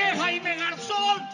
Jaime Garzón.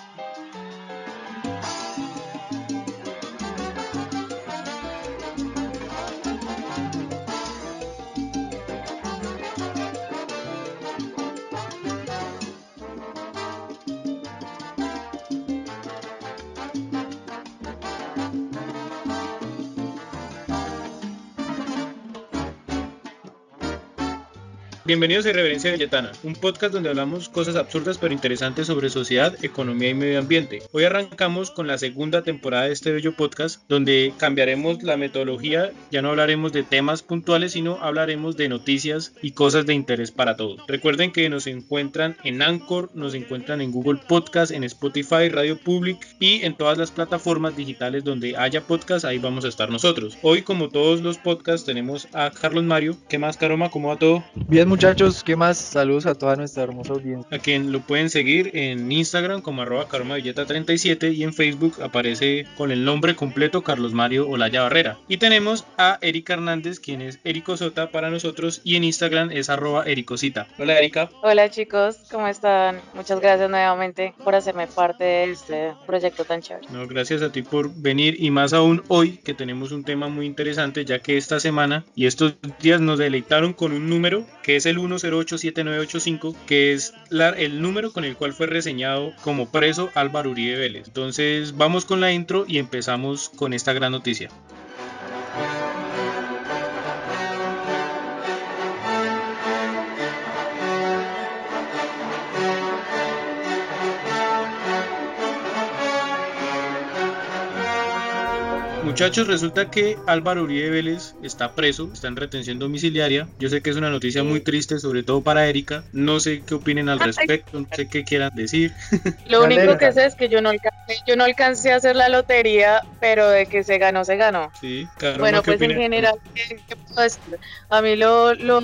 Bienvenidos a Irreverencia Villetana, un podcast donde hablamos cosas absurdas pero interesantes sobre sociedad, economía y medio ambiente. Hoy arrancamos con la segunda temporada de este bello podcast, donde cambiaremos la metodología, ya no hablaremos de temas puntuales, sino hablaremos de noticias y cosas de interés para todos. Recuerden que nos encuentran en Anchor, nos encuentran en Google Podcast, en Spotify, Radio Public y en todas las plataformas digitales donde haya podcast, ahí vamos a estar nosotros. Hoy, como todos los podcasts, tenemos a Carlos Mario. ¿Qué más, Caroma? ¿Cómo va todo? Muchachos, ¿qué más? Saludos a toda nuestra hermosa audiencia. A quien lo pueden seguir en Instagram como arroba caromavilleta37 y en Facebook aparece con el nombre completo Carlos Mario Olaya Barrera. Y tenemos a Erika Hernández, quien es Erico Sota para nosotros y en Instagram es arroba Ericosita. Hola Erika. Hola chicos, ¿cómo están? Muchas gracias nuevamente por hacerme parte de este proyecto tan chévere. No, gracias a ti por venir y más aún hoy que tenemos un tema muy interesante ya que esta semana y estos días nos deleitaron con un número que es el 1087985, que es el número con el cual fue reseñado como preso Álvaro Uribe Vélez. Entonces vamos con la intro y empezamos con esta gran noticia. Muchachos, resulta que Álvaro Uribe Vélez está preso, está en retención domiciliaria. Yo sé que es una noticia muy triste, sobre todo para Erika. No sé qué opinen al respecto, no sé qué quieran decir. Lo único que sé es que yo no alcancé, yo no alcancé a hacer la lotería, pero de que se ganó, se ganó. Sí, claro. Bueno, pues en general, ¿qué? A mí lo, lo,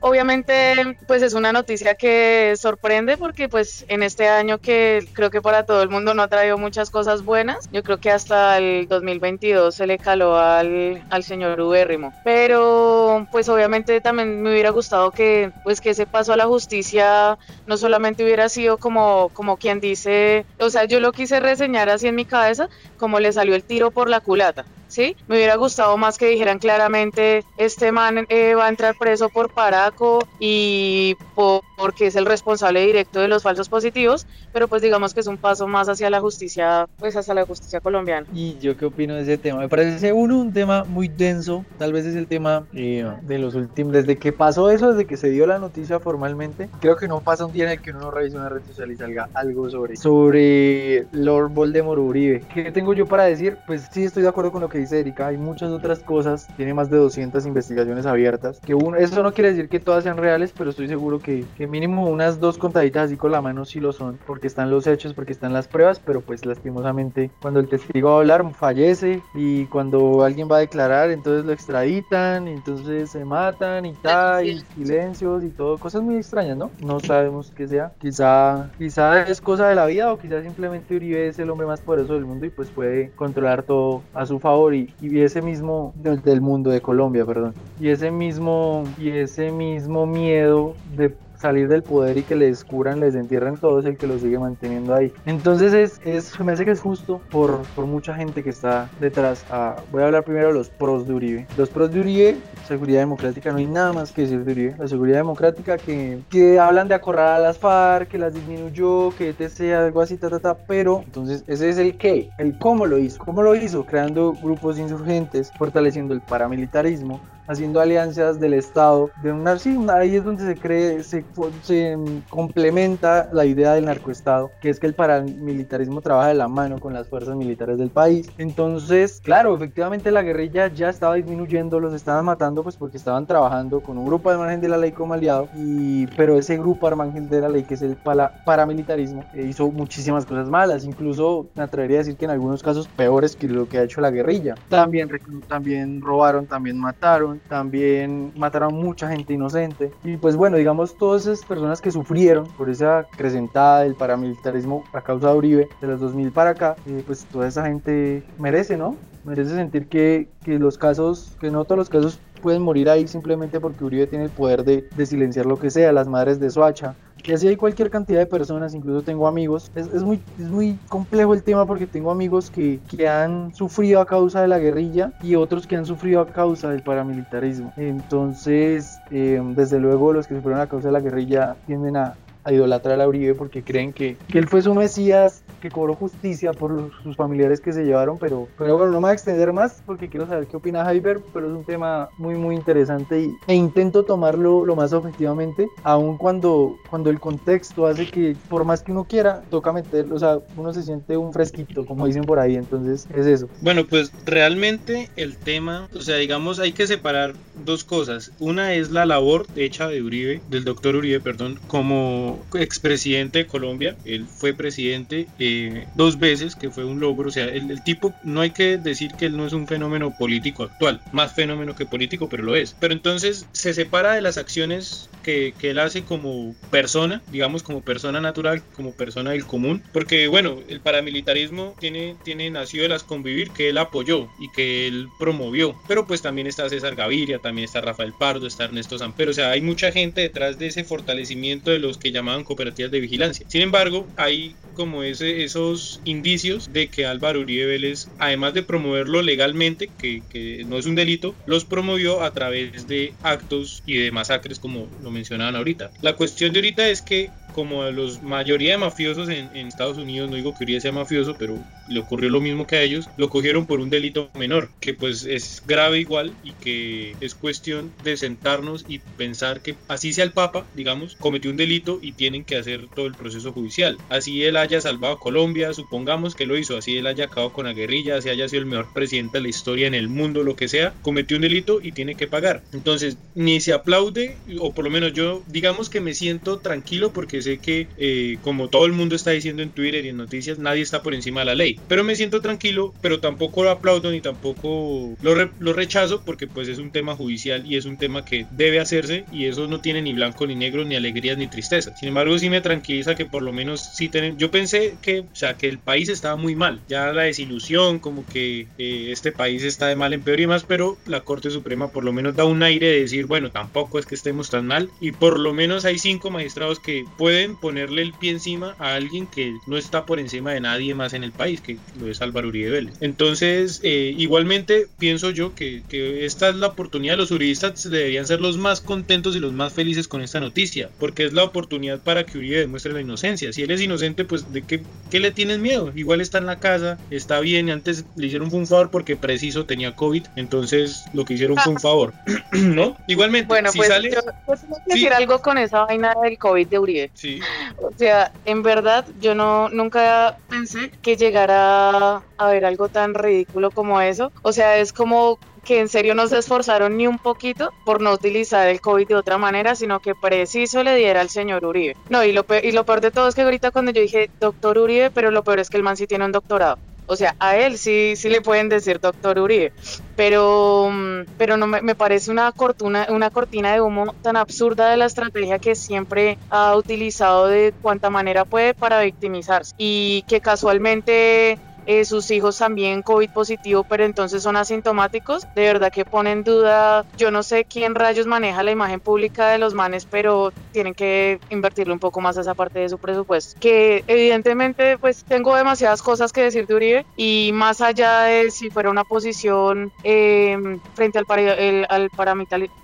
obviamente, pues es una noticia que sorprende porque pues en este año que creo que para todo el mundo no ha traído muchas cosas buenas, yo creo que hasta el 2022 se le caló al, al señor Ubérrimo. Pero pues obviamente también me hubiera gustado que pues que ese paso a la justicia no solamente hubiera sido como, como quien dice, o sea, yo lo quise reseñar así en mi cabeza, como le salió el tiro por la culata. ¿Sí? Me hubiera gustado más que dijeran claramente, este man eh, va a entrar preso por Paraco y por, porque es el responsable directo de los falsos positivos, pero pues digamos que es un paso más hacia la justicia, pues hacia la justicia colombiana. ¿Y yo qué opino de ese tema? Me parece uno un tema muy denso, tal vez es el tema eh, de los últimos, desde que pasó eso, desde que se dio la noticia formalmente, creo que no pasa un día en el que uno no revise una red social y salga algo sobre, sobre Lord Voldemort Uribe. ¿Qué tengo yo para decir? Pues sí estoy de acuerdo con lo que dice Erika, hay muchas otras cosas, tiene más de 200 investigaciones abiertas, que uno, eso no quiere decir que todas sean reales, pero estoy seguro que, que mínimo unas dos contaditas así con la mano sí lo son, porque están los hechos, porque están las pruebas, pero pues lastimosamente cuando el testigo va a hablar fallece y cuando alguien va a declarar entonces lo extraditan, y entonces se matan y tal, y silencios y todo, cosas muy extrañas, ¿no? No sabemos qué sea, quizá, quizá es cosa de la vida o quizá simplemente Uribe es el hombre más poderoso del mundo y pues puede controlar todo a su favor y, y ese mismo del mundo de Colombia, perdón, y ese mismo y ese mismo miedo de salir del poder y que les curan, les entierren todo es el que lo sigue manteniendo ahí. Entonces es, es me hace que es justo por, por mucha gente que está detrás. Ah, voy a hablar primero de los pros de Uribe. Los pros de Uribe, seguridad democrática, no hay nada más que decir de Uribe. La seguridad democrática que, que hablan de acorralar a las FARC, que las disminuyó, que etc, algo así, ta, ta, ta, pero entonces ese es el qué, el cómo lo hizo. ¿Cómo lo hizo? Creando grupos insurgentes, fortaleciendo el paramilitarismo, haciendo alianzas del Estado, de un sí, ahí es donde se cree, se, se complementa la idea del narcoestado, que es que el paramilitarismo trabaja de la mano con las fuerzas militares del país. Entonces, claro, efectivamente la guerrilla ya estaba disminuyendo, los estaban matando pues porque estaban trabajando con un grupo de margen de la ley como aliado, y, pero ese grupo al margen de la ley que es el paramilitarismo eh, hizo muchísimas cosas malas, incluso me atrevería a decir que en algunos casos peores que lo que ha hecho la guerrilla. También, también robaron, también mataron, también mataron mucha gente inocente. Y pues bueno, digamos, todas esas personas que sufrieron por esa acrecentada del paramilitarismo a causa de Uribe, de los 2000 para acá, eh, pues toda esa gente merece, ¿no? Merece sentir que, que los casos, que no todos los casos pueden morir ahí simplemente porque Uribe tiene el poder de, de, silenciar lo que sea, las madres de Soacha, que así hay cualquier cantidad de personas, incluso tengo amigos, es, es muy, es muy complejo el tema porque tengo amigos que, que han sufrido a causa de la guerrilla y otros que han sufrido a causa del paramilitarismo. Entonces, eh, desde luego los que sufrieron a causa de la guerrilla tienden a, a idolatrar a Uribe porque creen que, que, él fue su Mesías, que cobró justicia por los, sus familiares que se llevaron, pero, pero bueno, no me voy a extender más porque quiero saber qué opina Javier, pero es un tema muy muy interesante y, e intento tomarlo lo más objetivamente, aun cuando, cuando el contexto hace que por más que uno quiera, toca meterlo, o sea, uno se siente un fresquito, como dicen por ahí, entonces es eso. Bueno, pues realmente el tema, o sea, digamos, hay que separar dos cosas. Una es la labor hecha de Uribe, del doctor Uribe, perdón, como expresidente de Colombia. Él fue presidente eh, dos veces, que fue un logro. O sea, el, el, tipo, no hay que decir que él no es un fenómeno político actual, más fenómeno que político, pero lo es. Pero entonces se separa de las acciones que, que él hace como persona, digamos como persona natural, como persona del común, porque bueno, el paramilitarismo tiene, tiene nació de las convivir que él apoyó y que él promovió, pero pues también está César Gaviria, también está Rafael Pardo, está Ernesto Samper, o sea, hay mucha gente detrás de ese fortalecimiento de los que llamaban cooperativas de vigilancia. Sin embargo, hay como ese, esos indicios de que Álvaro Uribe Vélez, además de promoverlo legalmente, que, que, no es un delito, los promovió a través de actos y de masacres como lo mencionaban ahorita. La cuestión de ahorita es que como a los mayoría de mafiosos en, en, Estados Unidos, no digo que Uribe sea mafioso, pero le ocurrió lo mismo que a ellos, lo cogieron por un delito menor, que pues es grave igual y que es cuestión de sentarnos y pensar que así sea el Papa, digamos, cometió un delito y tienen que hacer todo el proceso judicial. Así él haya salvado a Colombia, supongamos que lo hizo, así él haya acabado con la guerrilla, así haya sido el mejor presidente de la historia en el mundo, lo que sea, cometió un delito y tiene que pagar. Entonces, ni se aplaude, o por lo menos yo, digamos que me siento tranquilo porque sé que, eh, como todo el mundo está diciendo en Twitter y en noticias, nadie está por encima de la ley. Pero me siento tranquilo, pero tampoco lo aplaudo ni tampoco lo, re lo rechazo porque pues es un tema judicial y es un tema que debe hacerse y eso no tiene ni blanco ni negro, ni alegrías ni tristeza. Sin embargo, sí me tranquiliza que por lo menos sí tienen... Yo pensé que, o sea, que el país estaba muy mal. Ya la desilusión, como que eh, este país está de mal en peor y más, pero la Corte Suprema por lo menos da un aire de decir, bueno, tampoco es que estemos tan mal y por lo menos hay cinco magistrados que pueden ponerle el pie encima a alguien que no está por encima de nadie más en el país, que lo es Álvaro Uribe Vélez. Entonces, eh, igualmente pienso yo que, que, esta es la oportunidad, los uribistas deberían ser los más contentos y los más felices con esta noticia, porque es la oportunidad para que Uribe demuestre la inocencia. Si él es inocente, pues ¿de qué, qué le tienes miedo? Igual está en la casa, está bien, antes le hicieron un favor porque preciso tenía COVID, entonces lo que hicieron fue un favor, ¿no? Igualmente, bueno, si pues sale... yo pues, tengo que sí. decir algo con esa vaina del COVID de Uribe. Sí. O sea, en verdad, yo no nunca pensé que llegara a ver algo tan ridículo como eso. O sea, es como que en serio no se esforzaron ni un poquito por no utilizar el COVID de otra manera, sino que preciso le diera al señor Uribe. No, y lo, peor, y lo peor de todo es que ahorita cuando yo dije doctor Uribe, pero lo peor es que el man sí tiene un doctorado. O sea, a él sí, sí le pueden decir doctor Uribe, pero, pero no me, me parece una cortina, una cortina de humo tan absurda de la estrategia que siempre ha utilizado de cuanta manera puede para victimizarse. Y que casualmente eh, sus hijos también COVID positivo, pero entonces son asintomáticos, de verdad que pone en duda, yo no sé quién rayos maneja la imagen pública de los manes, pero tienen que invertirle un poco más a esa parte de su presupuesto. Que evidentemente pues tengo demasiadas cosas que decir de Uribe y más allá de si fuera una posición eh, frente al, para, el, al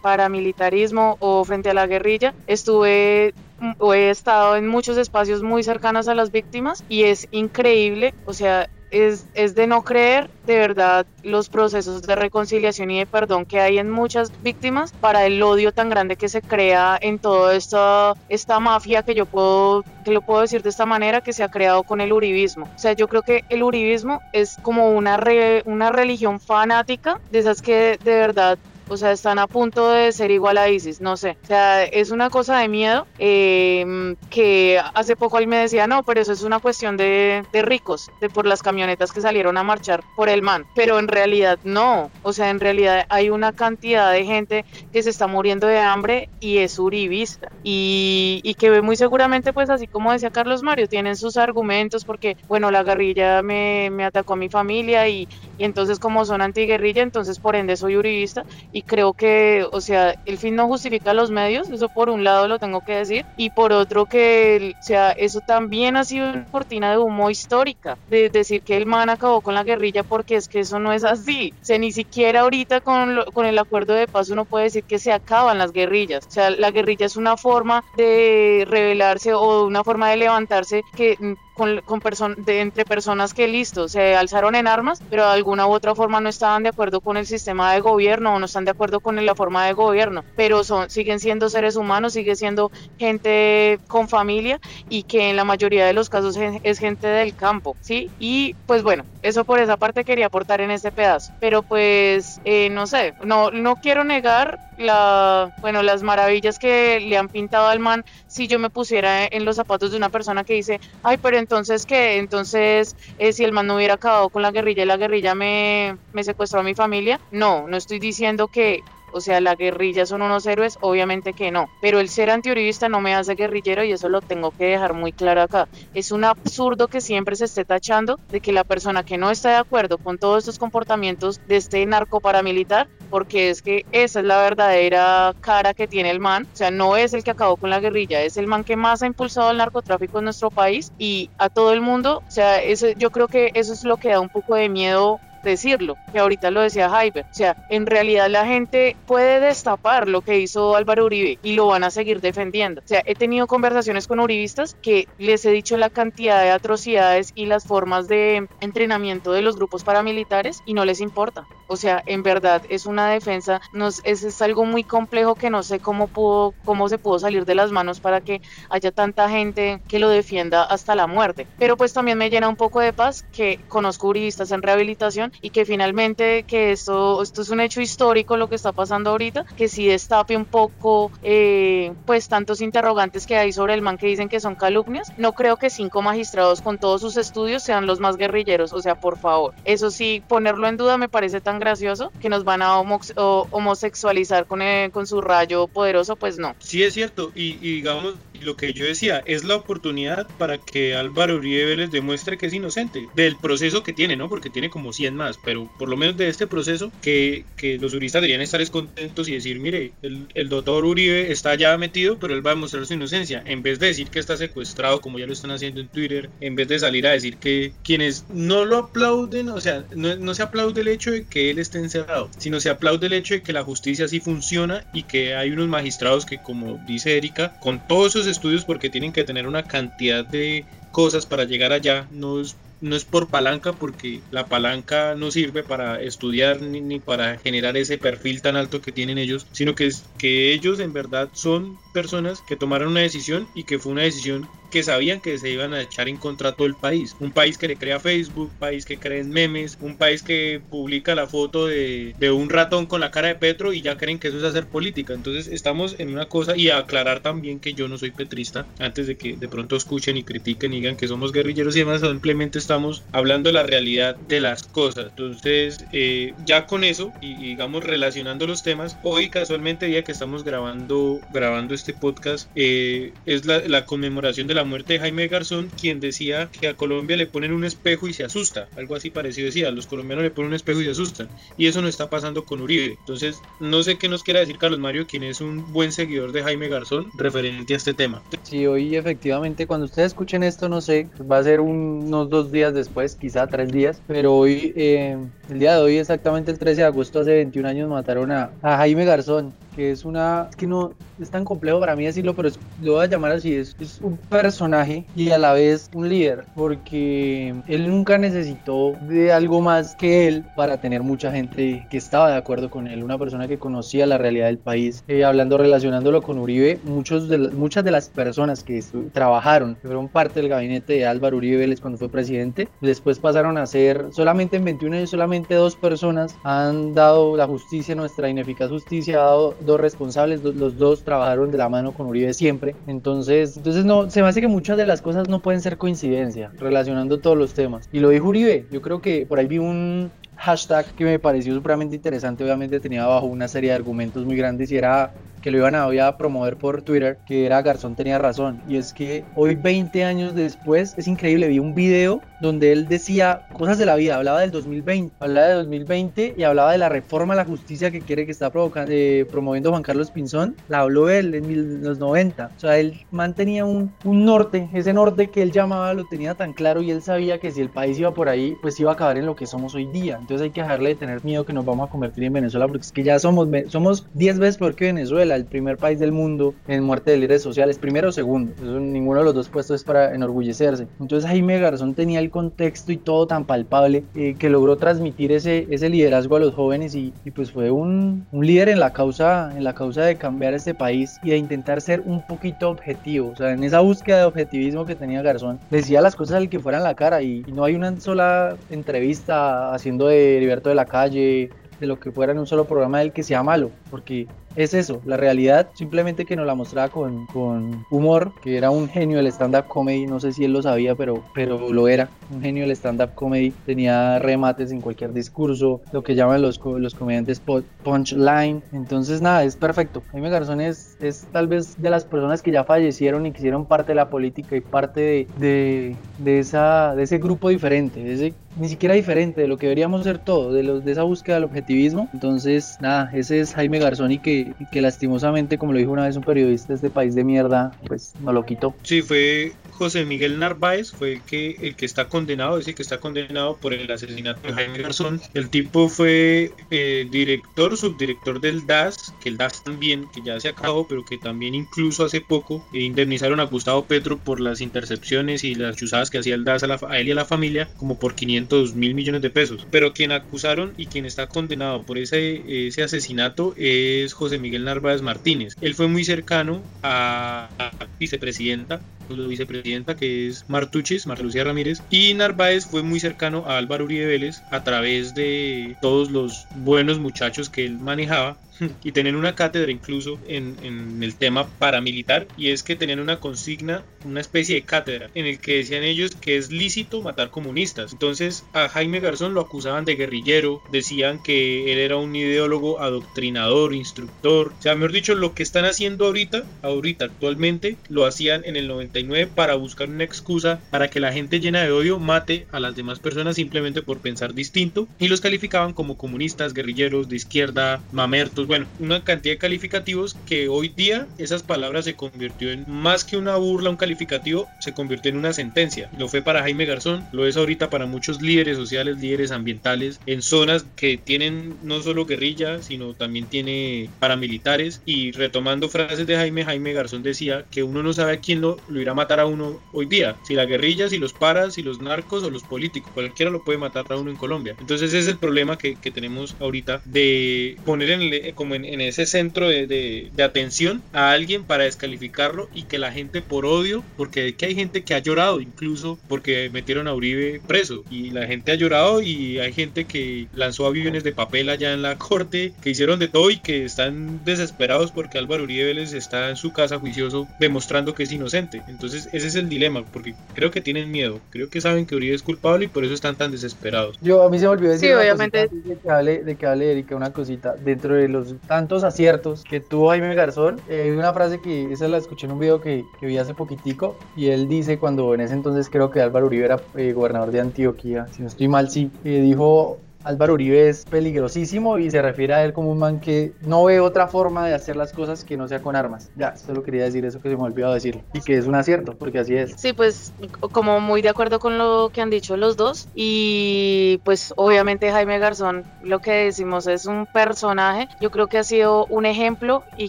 paramilitarismo o frente a la guerrilla, estuve o he estado en muchos espacios muy cercanos a las víctimas y es increíble, o sea, es, es, de no creer de verdad los procesos de reconciliación y de perdón que hay en muchas víctimas para el odio tan grande que se crea en toda esta, esta mafia que yo puedo, que lo puedo decir de esta manera, que se ha creado con el uribismo. O sea, yo creo que el uribismo es como una, re, una religión fanática de esas que de verdad o sea, están a punto de ser igual a ISIS, no sé. O sea, es una cosa de miedo eh, que hace poco él me decía, no, pero eso es una cuestión de, de, ricos, de por las camionetas que salieron a marchar por el man. Pero en realidad no. O sea, en realidad hay una cantidad de gente que se está muriendo de hambre y es uribista. Y, y que muy seguramente, pues así como decía Carlos Mario, tienen sus argumentos porque, bueno, la guerrilla me, me atacó a mi familia y, y entonces como son antiguerrilla, entonces por ende soy uribista y creo que, o sea, el fin no justifica los medios, eso por un lado lo tengo que decir, y por otro que, o sea, eso también ha sido una cortina de humo histórica, de decir que el man acabó con la guerrilla porque es que eso no es así, o sea, ni siquiera ahorita con, con el acuerdo de paz uno puede decir que se acaban las guerrillas, o sea, la guerrilla es una forma de rebelarse o una forma de levantarse que con, con de, entre personas que listo, se alzaron en armas, pero de alguna u otra forma no estaban de acuerdo con el sistema de gobierno o no están de acuerdo con la forma de gobierno, pero son, siguen siendo seres humanos, sigue siendo gente con familia y que en la mayoría de los casos es gente del campo, ¿sí? Y pues bueno, eso por esa parte quería aportar en este pedazo, pero pues eh, no sé, no, no quiero negar la, bueno, las maravillas que le han pintado al man si yo me pusiera en los zapatos de una persona que dice, ay, pero entonces que, entonces eh, si el man no hubiera acabado con la guerrilla y la guerrilla me, me secuestró a mi familia, no, no estoy diciendo que o sea, la guerrilla son unos héroes, obviamente que no. Pero el ser antiuribista no me hace guerrillero y eso lo tengo que dejar muy claro acá. Es un absurdo que siempre se esté tachando de que la persona que no está de acuerdo con todos estos comportamientos de este narco paramilitar, porque es que esa es la verdadera cara que tiene el man. O sea, no es el que acabó con la guerrilla, es el man que más ha impulsado el narcotráfico en nuestro país y a todo el mundo. O sea, eso, yo creo que eso es lo que da un poco de miedo decirlo, que ahorita lo decía Jaiber. O sea, en realidad la gente puede destapar lo que hizo Álvaro Uribe y lo van a seguir defendiendo. O sea, he tenido conversaciones con uribistas que les he dicho la cantidad de atrocidades y las formas de entrenamiento de los grupos paramilitares y no les importa. O sea, en verdad es una defensa, es, es algo muy complejo que no sé cómo pudo, cómo se pudo salir de las manos para que haya tanta gente que lo defienda hasta la muerte. Pero pues también me llena un poco de paz que conozco uribistas en rehabilitación y que finalmente que esto, esto es un hecho histórico lo que está pasando ahorita, que sí destape un poco eh, pues tantos interrogantes que hay sobre el man que dicen que son calumnias. No creo que cinco magistrados con todos sus estudios sean los más guerrilleros, o sea, por favor. Eso sí, ponerlo en duda me parece tan gracioso que nos van a homosexualizar con, con su rayo poderoso, pues no. Sí es cierto, y, y digamos lo que yo decía, es la oportunidad para que Álvaro Uribe les demuestre que es inocente del proceso que tiene, ¿no? Porque tiene como 100 más, pero por lo menos de este proceso que, que los juristas deberían estar contentos y decir, mire, el, el, doctor Uribe está ya metido, pero él va a demostrar su inocencia, en vez de decir que está secuestrado, como ya lo están haciendo en Twitter, en vez de salir a decir que quienes no lo aplauden, o sea, no, no se aplaude el hecho de que él esté encerrado, sino se aplaude el hecho de que la justicia sí funciona y que hay unos magistrados que, como dice Erika, con todos esos estudios porque tienen que tener una cantidad de cosas para llegar allá, no es, no es por palanca porque la palanca no sirve para estudiar ni, ni, para generar ese perfil tan alto que tienen ellos, sino que es que ellos en verdad son personas que tomaron una decisión y que fue una decisión que sabían que se iban a echar en contra todo el país. Un país que le crea Facebook, un país que cree en memes, un país que publica la foto de, de, un ratón con la cara de Petro y ya creen que eso es hacer política. Entonces estamos en una cosa y aclarar también que yo no soy petrista antes de que de pronto escuchen y critiquen y digan que somos guerrilleros y demás, simplemente estamos hablando de la realidad de las cosas. Entonces eh, ya con eso y, digamos relacionando los temas, hoy casualmente día que estamos grabando, grabando este podcast eh, es la, la conmemoración de la muerte de Jaime Garzón, quien decía que a Colombia le ponen un espejo y se asusta. Algo así parecido decía, los colombianos le ponen un espejo y se asustan. Y eso no está pasando con Uribe. Entonces, no sé qué nos quiera decir Carlos Mario, quien es un buen seguidor de Jaime Garzón, referente a este tema. Sí, hoy efectivamente, cuando ustedes escuchen esto, no sé, va a ser unos dos días después, quizá tres días, pero hoy, eh, el día de hoy, exactamente el 13 de agosto, hace 21 años, mataron a, a Jaime Garzón que es una, es que no es tan complejo para mí decirlo, pero es, lo voy a llamar así, es, es, un personaje y a la vez un líder, porque él nunca necesitó de algo más que él para tener mucha gente que estaba de acuerdo con él, una persona que conocía la realidad del país, eh, hablando, relacionándolo con Uribe, muchos de muchas de las personas que trabajaron, que fueron parte del gabinete de Álvaro Uribe Vélez cuando fue presidente, después pasaron a ser, solamente en 21 años, solamente dos personas han dado la justicia, nuestra ineficaz justicia, ha dado dos responsables, los dos trabajaron de la mano con Uribe siempre. Entonces, entonces no, se me hace que muchas de las cosas no pueden ser coincidencia, relacionando todos los temas. Y lo dijo Uribe, yo creo que por ahí vi un hashtag que me pareció supremamente interesante, obviamente tenía abajo una serie de argumentos muy grandes y era que lo iban a, promover por Twitter, que era Garzón tenía razón. Y es que hoy 20 años después, es increíble, vi un video donde él decía cosas de la vida, hablaba del 2020, hablaba de 2020 y hablaba de la reforma a la justicia que quiere que está provocando, eh, promoviendo Juan Carlos Pinzón, la habló él en los 90. O sea, él mantenía un, un norte, ese norte que él llamaba lo tenía tan claro y él sabía que si el país iba por ahí, pues iba a acabar en lo que somos hoy día. Entonces hay que dejarle de tener miedo que nos vamos a convertir en Venezuela porque es que ya somos somos 10 veces peor que Venezuela, el primer país del mundo en muerte de líderes sociales, primero o segundo. Eso, ninguno de los dos puestos es para enorgullecerse. Entonces Jaime Garzón tenía el contexto y todo tan palpable eh, que logró transmitir ese, ese liderazgo a los jóvenes y, pues fue un, un, líder en la causa en la causa de cambiar este país y de intentar ser un poquito objetivo. O sea, en esa búsqueda de objetivismo que tenía Garzón, decía las cosas al que fuera en la cara y, y no hay una sola entrevista haciendo de Heriberto de la Calle de lo que fuera en un solo programa del que sea malo, porque es eso, la realidad, simplemente que nos la mostraba con, con humor, que era un genio del stand-up comedy, no sé si él lo sabía, pero, pero lo era, un genio del stand-up comedy, tenía remates en cualquier discurso, lo que llaman los, los comediantes punchline, entonces nada, es perfecto. Jaime Garzón es, es tal vez de las personas que ya fallecieron y que hicieron parte de la política y parte de, de, de esa, de ese grupo diferente, ni siquiera diferente de lo que deberíamos ser todos, de, los, de esa búsqueda del objetivismo. Entonces, nada, ese es Jaime Garzón y que que, lastimosamente, como lo dijo una vez un periodista este país de mierda, pues no lo quitó. Sí, fue José Miguel Narváez, fue el que, el que está condenado, es el que está condenado por el asesinato de Jaime Garzón. El tipo fue eh, director, subdirector del DAS, que el DAS también, que ya se acabó, pero que también incluso hace poco indemnizaron a Gustavo Petro por las intercepciones y las chuzadas que hacía el DAS a, él y a la familia, como por 500 mil millones de pesos. Pero quien acusaron y quien está condenado por ese, ese asesinato es José Miguel Narváez Martínez. Él fue muy cercano a, la vicepresidenta, vicepresidenta que es Martuchis, Marta Lucía Ramírez, y Narváez fue muy cercano a Álvaro Uribe Vélez a través de todos los buenos muchachos que él manejaba. Y tenían una cátedra incluso en, en, el tema paramilitar. Y es que tenían una consigna, una especie de cátedra en el que decían ellos que es lícito matar comunistas. Entonces a Jaime Garzón lo acusaban de guerrillero, decían que él era un ideólogo adoctrinador, instructor, o sea, mejor dicho, lo que están haciendo ahorita, ahorita actualmente, lo hacían en el 99 para buscar una excusa para que la gente llena de odio mate a las demás personas simplemente por pensar distinto y los calificaban como comunistas, guerrilleros, de izquierda, mamertos, bueno, una cantidad de calificativos que hoy día esas palabras se convirtió en más que una burla, un calificativo, se convirtió en una sentencia. Lo fue para Jaime Garzón, lo es ahorita para muchos líderes sociales, líderes ambientales, en zonas que tienen no solo guerrilla, sino también tiene paramilitares. Y retomando frases de Jaime, Jaime Garzón decía que uno no sabe a quién lo, lo irá a matar a uno hoy día, si la guerrilla, si los paras, si los narcos o los políticos, cualquiera lo puede matar a uno en Colombia. Entonces ese es el problema que, que tenemos ahorita de poner en como en, ese centro de, atención a alguien para descalificarlo y que la gente por odio, porque que hay gente que ha llorado incluso porque metieron a Uribe preso y la gente ha llorado y hay gente que lanzó aviones de papel allá en la corte, que hicieron de todo y que están desesperados porque Álvaro Uribe les está en su casa juicioso demostrando que es inocente. Entonces ese es el dilema, porque creo que tienen miedo, creo que saben que Uribe es culpable y por eso están tan desesperados. Yo a mí se me olvidó decir sí, obviamente. de que hable, de que hable Erika una cosita dentro de los tantos aciertos que tuvo Jaime Garzón, eh, hay una frase que esa la escuché en un video que, que, vi hace poquitico y él dice cuando en ese entonces creo que Álvaro Uribe era eh, gobernador de Antioquia, si no estoy mal, sí, eh, dijo Álvaro Uribe es peligrosísimo y se refiere a él como un man que no ve otra forma de hacer las cosas que no sea con armas. Ya, solo quería decir eso que se me olvidó decir y que es un acierto, porque así es. Sí, pues como muy de acuerdo con lo que han dicho los dos y pues obviamente Jaime Garzón lo que decimos es un personaje, yo creo que ha sido un ejemplo y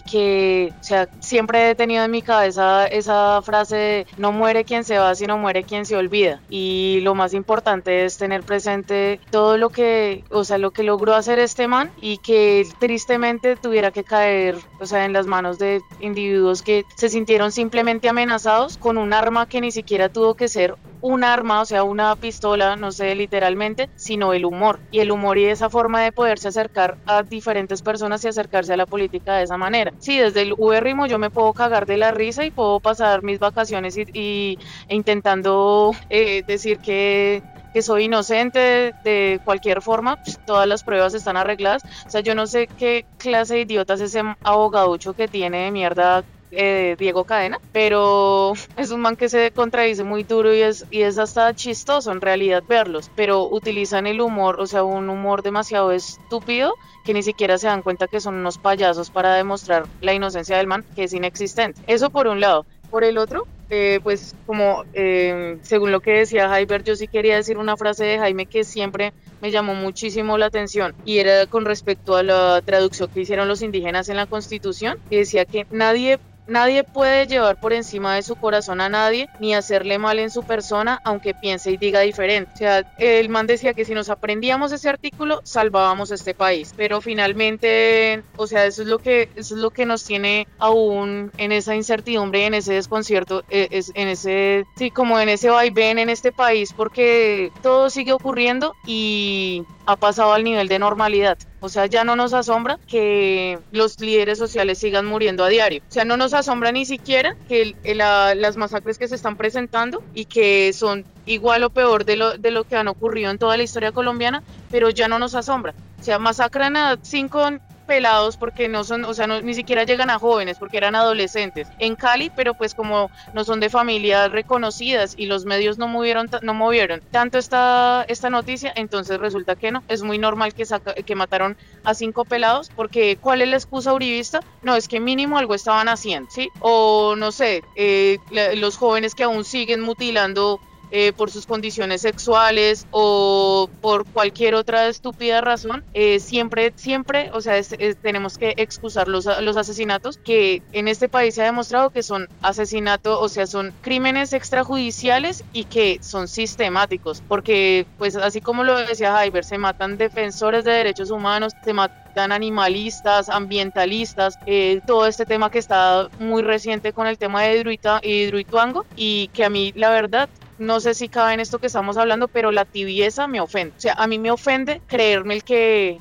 que, o sea, siempre he tenido en mi cabeza esa frase de no muere quien se va, sino muere quien se olvida y lo más importante es tener presente todo lo que o sea, lo que logró hacer este man y que tristemente tuviera que caer, o sea, en las manos de individuos que se sintieron simplemente amenazados con un arma que ni siquiera tuvo que ser un arma, o sea, una pistola, no sé, literalmente, sino el humor. Y el humor y esa forma de poderse acercar a diferentes personas y acercarse a la política de esa manera. Sí, desde el URIMO yo me puedo cagar de la risa y puedo pasar mis vacaciones y, e intentando eh, decir que que soy inocente de, cualquier forma, pues, todas las pruebas están arregladas. O sea, yo no sé qué clase de idiotas es ese abogaducho que tiene de mierda eh, Diego Cadena, pero es un man que se contradice muy duro y es, y es hasta chistoso en realidad verlos, pero utilizan el humor, o sea, un humor demasiado estúpido que ni siquiera se dan cuenta que son unos payasos para demostrar la inocencia del man, que es inexistente. Eso por un lado. Por el otro, eh, pues como eh, según lo que decía Jaime, yo sí quería decir una frase de Jaime que siempre me llamó muchísimo la atención y era con respecto a la traducción que hicieron los indígenas en la constitución, que decía que nadie Nadie puede llevar por encima de su corazón a nadie ni hacerle mal en su persona aunque piense y diga diferente. O sea, el man decía que si nos aprendíamos ese artículo salvábamos este país, pero finalmente, o sea, eso es lo que eso es lo que nos tiene aún en esa incertidumbre, en ese desconcierto, eh, en ese sí, como en ese vaivén en este país porque todo sigue ocurriendo y ha pasado al nivel de normalidad. O sea, ya no nos asombra que los líderes sociales sigan muriendo a diario. O sea, no nos asombra ni siquiera que las masacres que se están presentando y que son igual o peor de lo, de lo que han ocurrido en toda la historia colombiana, pero ya no nos asombra. O sea, masacran a cinco pelados porque no son, o sea, ni siquiera llegan a jóvenes porque eran adolescentes en Cali, pero pues como no son de familias reconocidas y los medios no movieron, no movieron tanto esta, esta noticia, entonces resulta que no, es muy normal que, que mataron a cinco pelados porque ¿cuál es la excusa uribista? No, es que mínimo algo estaban haciendo, ¿sí? O no sé, eh, los jóvenes que aún siguen mutilando eh, por sus condiciones sexuales o por cualquier otra estúpida razón, eh, siempre, siempre, o sea, tenemos que excusar los, los asesinatos que en este país se ha demostrado que son asesinatos, o sea, son crímenes extrajudiciales y que son sistemáticos, porque pues así como lo decía Jaiber, se matan defensores de derechos humanos, se matan animalistas, ambientalistas, eh, todo este tema que está muy reciente con el tema de Hidroituango y que a mí la verdad no sé si cabe en esto que estamos hablando, pero la tibieza me ofende. O sea, a mí me ofende creerme el que,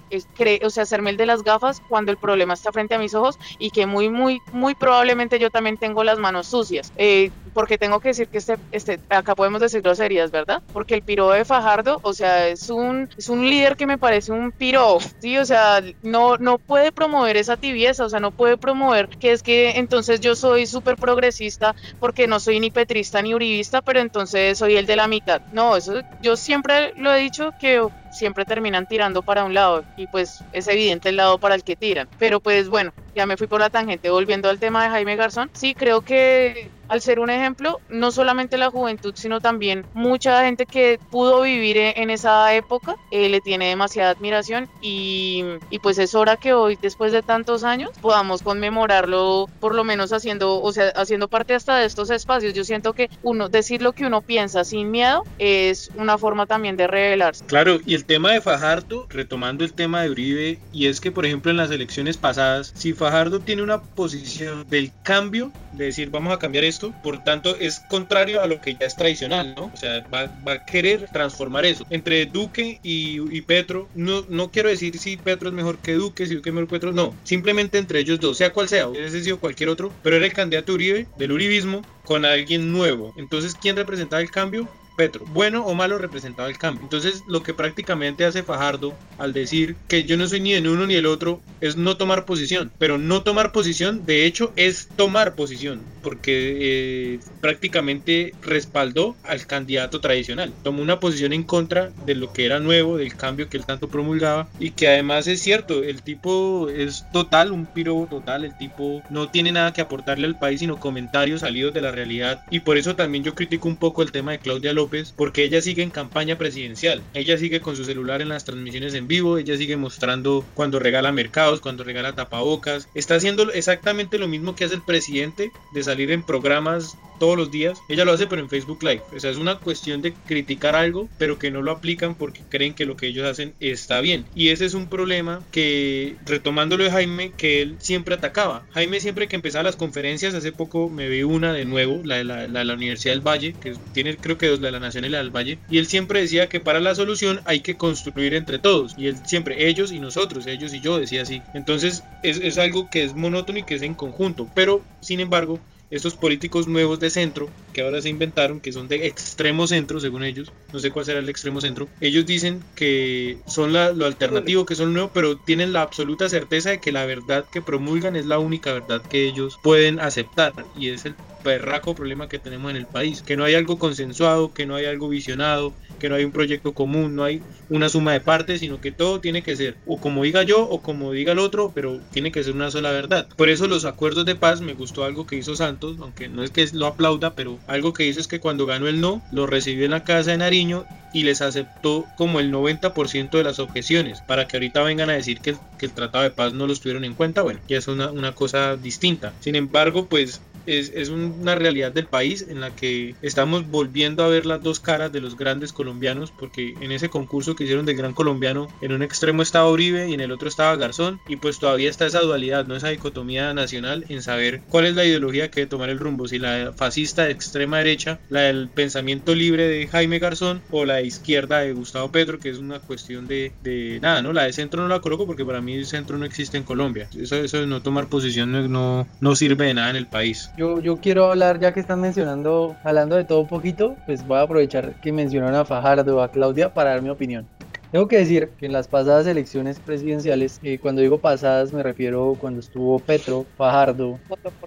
o sea, hacerme el de las gafas cuando el problema está frente a mis ojos y que muy, muy, muy probablemente yo también tengo las manos sucias. Eh, porque tengo que decir que este, este, acá podemos decir groserías, ¿verdad? Porque el piro de Fajardo, o sea, es un, es un líder que me parece un piro, ¿sí? O sea, no, no puede promover esa tibieza, o sea, no puede promover que es que entonces yo soy súper progresista porque no soy ni petrista ni uribista, pero entonces soy el de la mitad. No, eso yo siempre lo he dicho que siempre terminan tirando para un lado y pues es evidente el lado para el que tiran. Pero pues bueno, ya me fui por la tangente volviendo al tema de Jaime Garzón. Sí, creo que al ser un ejemplo, no solamente la juventud, sino también mucha gente que pudo vivir e-, en esa época, eh, le tiene demasiada admiración y, y, pues es hora que hoy, después de tantos años, podamos conmemorarlo, por lo menos haciendo, o sea, haciendo parte hasta de estos espacios. Yo siento que uno, decir lo que uno piensa sin miedo es una forma también de revelarse. Claro, y el tema de Fajardo, retomando el tema de Uribe, y es que, por ejemplo, en las elecciones pasadas, si Fajardo tiene una posición del cambio, de decir vamos a cambiar esto, por tanto es contrario a lo que ya es tradicional, ¿no? O sea, va, a querer transformar eso. Entre Duque y, Petro, no, no quiero decir si Petro es mejor que Duque, si Duque es mejor que Petro, no, simplemente entre ellos dos, sea cual sea, hubiese sido cualquier otro, pero era el candidato Uribe, del Uribismo, con alguien nuevo. Entonces, ¿quién representaba el cambio? Petro, bueno o malo representaba el cambio. Entonces, lo que prácticamente hace Fajardo al decir que yo no soy ni el uno ni el otro es no tomar posición. Pero no tomar posición, de hecho, es tomar posición, porque eh, prácticamente respaldó al candidato tradicional. Tomó una posición en contra de lo que era nuevo, del cambio que él tanto promulgaba, y que además es cierto, el tipo es total, un piro total, el tipo no tiene nada que aportarle al país, sino comentarios salidos de la realidad. Y por eso también yo critico un poco el tema de Claudia López porque ella sigue en campaña presidencial. Ella sigue con su celular en las transmisiones en vivo, ella sigue mostrando cuando regala mercados, cuando regala tapabocas. Está haciendo exactamente lo mismo que hace el presidente de salir en programas todos los días. Ella lo hace pero en Facebook Live. O sea, es una cuestión de criticar algo, pero que no lo aplican porque creen que lo que ellos hacen está bien. Y ese es un problema que, retomándolo de Jaime, que él siempre atacaba. Jaime siempre que empezaba las conferencias, hace poco me vi una de nuevo, la de la, Universidad del Valle, que tiene creo que dos, la de la Nación y la del Valle. Y él siempre decía que para la solución hay que construir entre todos. Y él siempre, ellos y nosotros, ellos y yo, decía así. Entonces es, es algo que es monótono y que es en conjunto. Pero, sin embargo, estos políticos nuevos de centro que ahora se inventaron, que son de extremo centro según ellos, no sé cuál será el extremo centro, ellos dicen que son lo alternativo, que son nuevo, pero tienen la absoluta certeza de que la verdad que promulgan es la única verdad que ellos pueden aceptar y es el perraco problema que tenemos en el país, que no hay algo consensuado, que no hay algo visionado, no hay un proyecto común, no hay una suma de partes, sino que todo tiene que ser o como diga yo o como diga el otro, pero tiene que ser una sola verdad. Por eso los acuerdos de paz me gustó algo que hizo Santos, aunque no es que lo aplauda, pero algo que hizo es que cuando ganó el no, lo recibió en la casa de Nariño y les aceptó como el 90% de las objeciones, para que ahorita vengan a decir que, el tratado de paz no los tuvieron en cuenta, bueno, ya es una cosa distinta. Sin embargo, pues es, es, una realidad del país en la que estamos volviendo a ver las dos caras de los grandes colombianos, porque en ese concurso que hicieron del gran colombiano, en un extremo estaba Uribe y en el otro estaba Garzón, y pues todavía está esa dualidad, no esa dicotomía nacional en saber cuál es la ideología que debe tomar el rumbo, si la fascista de extrema derecha, la del pensamiento libre de Jaime Garzón o la de izquierda de Gustavo Petro, que es una cuestión de, de nada, ¿no? La de centro no la coloco porque para mí el centro no existe en Colombia, eso, eso de no tomar posición no, no sirve de nada en el país. Yo, yo quiero hablar, ya que están mencionando, hablando de todo un poquito, pues voy a aprovechar que mencionaron a Fajardo, a Claudia, para dar mi opinión. Tengo que decir que en las pasadas elecciones presidenciales, eh, cuando digo pasadas me refiero cuando estuvo Petro, Fajardo,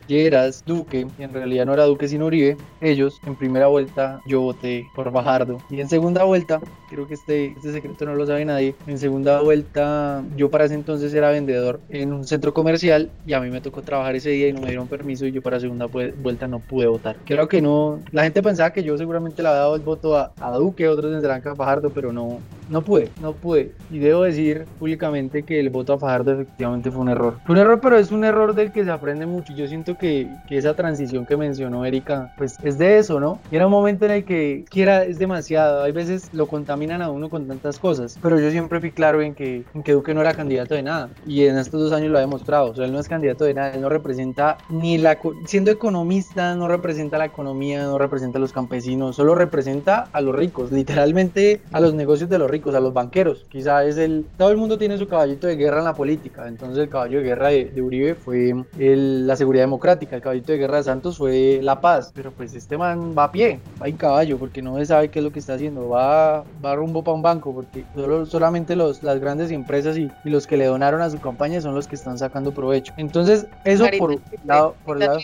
Lleras, Duque, y en realidad no era Duque sino Uribe, ellos en primera vuelta yo voté por Fajardo y en segunda vuelta, creo que este, este secreto no lo sabe nadie, en segunda vuelta yo para ese entonces era vendedor en un centro comercial y a mí me tocó trabajar ese día y no me dieron permiso y yo para segunda vuelta no pude votar. Creo que no, la gente pensaba que yo seguramente le había dado el voto a, Duque, otros tendrán que a Fajardo, pero no, no pude no pude. Y debo decir públicamente que el voto a Fajardo efectivamente fue un error. Fue un error, pero es un error del que se aprende mucho. Yo siento que, que esa transición que mencionó Erika, pues es de eso, ¿no? Y era un momento en el que quiera es demasiado. Hay veces lo contaminan a uno con tantas cosas. Pero yo siempre fui claro en que, que Duque no era candidato de nada. Y en estos dos años lo ha demostrado. O sea, él no es candidato de nada. Él no representa ni la... Siendo economista, no representa la economía, no representa a los campesinos. Solo representa a los ricos. Literalmente a los negocios de los ricos, a los bancos Quizá es el. Todo el mundo tiene su caballito de guerra en la política. Entonces, el caballo de guerra de, Uribe fue la seguridad democrática. El caballito de guerra de Santos fue la paz. Pero pues este man va a pie, va en caballo, porque no se sabe qué es lo que está haciendo. Va, va rumbo para un banco, porque solo, solamente los, las grandes empresas y, los que le donaron a su campaña son los que están sacando provecho. Entonces, eso por, lado, por lado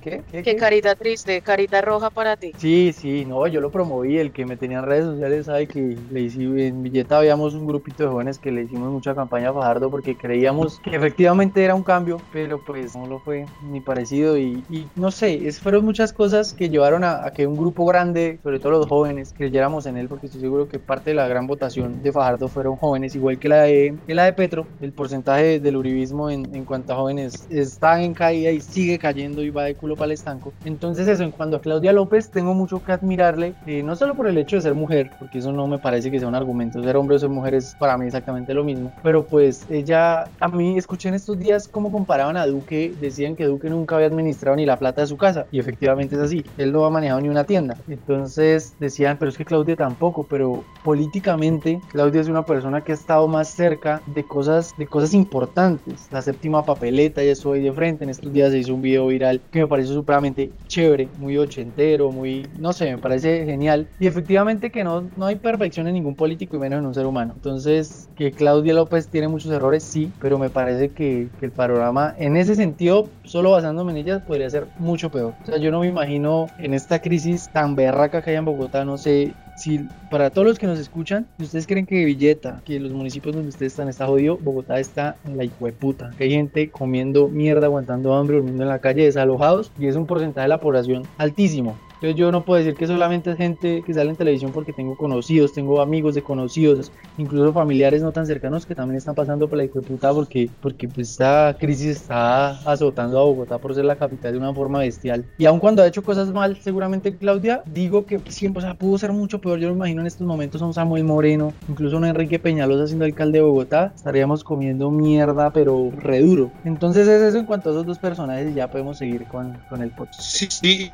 ¿Qué? ¿Qué, carita triste, carita roja para ti. Sí, sí, no, yo lo promoví. El que me tenía en redes sociales sabe que le hice en Villeta habíamos un grupito de jóvenes que le hicimos mucha campaña a Fajardo porque creíamos que efectivamente era un cambio, pero pues no lo fue ni parecido y, no sé, es, fueron muchas cosas que llevaron a, que un grupo grande, sobre todo los jóvenes, creyéramos en él porque estoy seguro que parte de la gran votación de Fajardo fueron jóvenes, igual que la de, la de Petro, el porcentaje del uribismo en, en cuanto a jóvenes está en caída y sigue cayendo y va de culo para el estanco. Entonces eso, en cuanto a Claudia López, tengo mucho que admirarle, eh, no solo por el hecho de ser mujer, porque eso no me parece que sea un argumento ser hombres o mujeres para mí exactamente lo mismo. Pero pues ella, a mí escuché en estos días cómo comparaban a Duque, decían que Duque nunca había administrado ni la plata de su casa. Y efectivamente es así, él no ha manejado ni una tienda. Entonces decían, pero es que Claudia tampoco, pero políticamente Claudia es una persona que ha estado más cerca de cosas, de cosas importantes. La séptima papeleta, y eso ahí de frente. En estos días se hizo un video viral que me pareció supremamente chévere, muy ochentero, muy, no sé, me parece genial. Y efectivamente que no, no hay perfección en ningún político menos en un ser humano. Entonces, que Claudia López tiene muchos errores, sí, pero me parece que, el panorama en ese sentido, solo basándome en ella, podría ser mucho peor. O sea, yo no me imagino en esta crisis tan berraca que hay en Bogotá, no sé si para todos los que nos escuchan, si ustedes creen que Villeta, que los municipios donde ustedes están está jodido, Bogotá está en la hijueputa. Que hay gente comiendo mierda, aguantando hambre, durmiendo en la calle, desalojados, y es un porcentaje de la población altísimo. Entonces yo no puedo decir que solamente es gente que sale en televisión porque tengo conocidos, tengo amigos de conocidos, incluso familiares no tan cercanos que también están pasando por la puta porque, porque pues esta crisis está azotando a Bogotá por ser la capital de una forma bestial. Y aun cuando ha hecho cosas mal, seguramente Claudia, digo que siempre, o sea, pudo ser mucho peor. Yo me imagino en estos momentos a un Samuel Moreno, incluso un Enrique Peñalosa siendo alcalde de Bogotá, estaríamos comiendo mierda, pero re duro. Entonces es eso en cuanto a esos dos personajes y ya podemos seguir con, con el podcast. Sí, sí,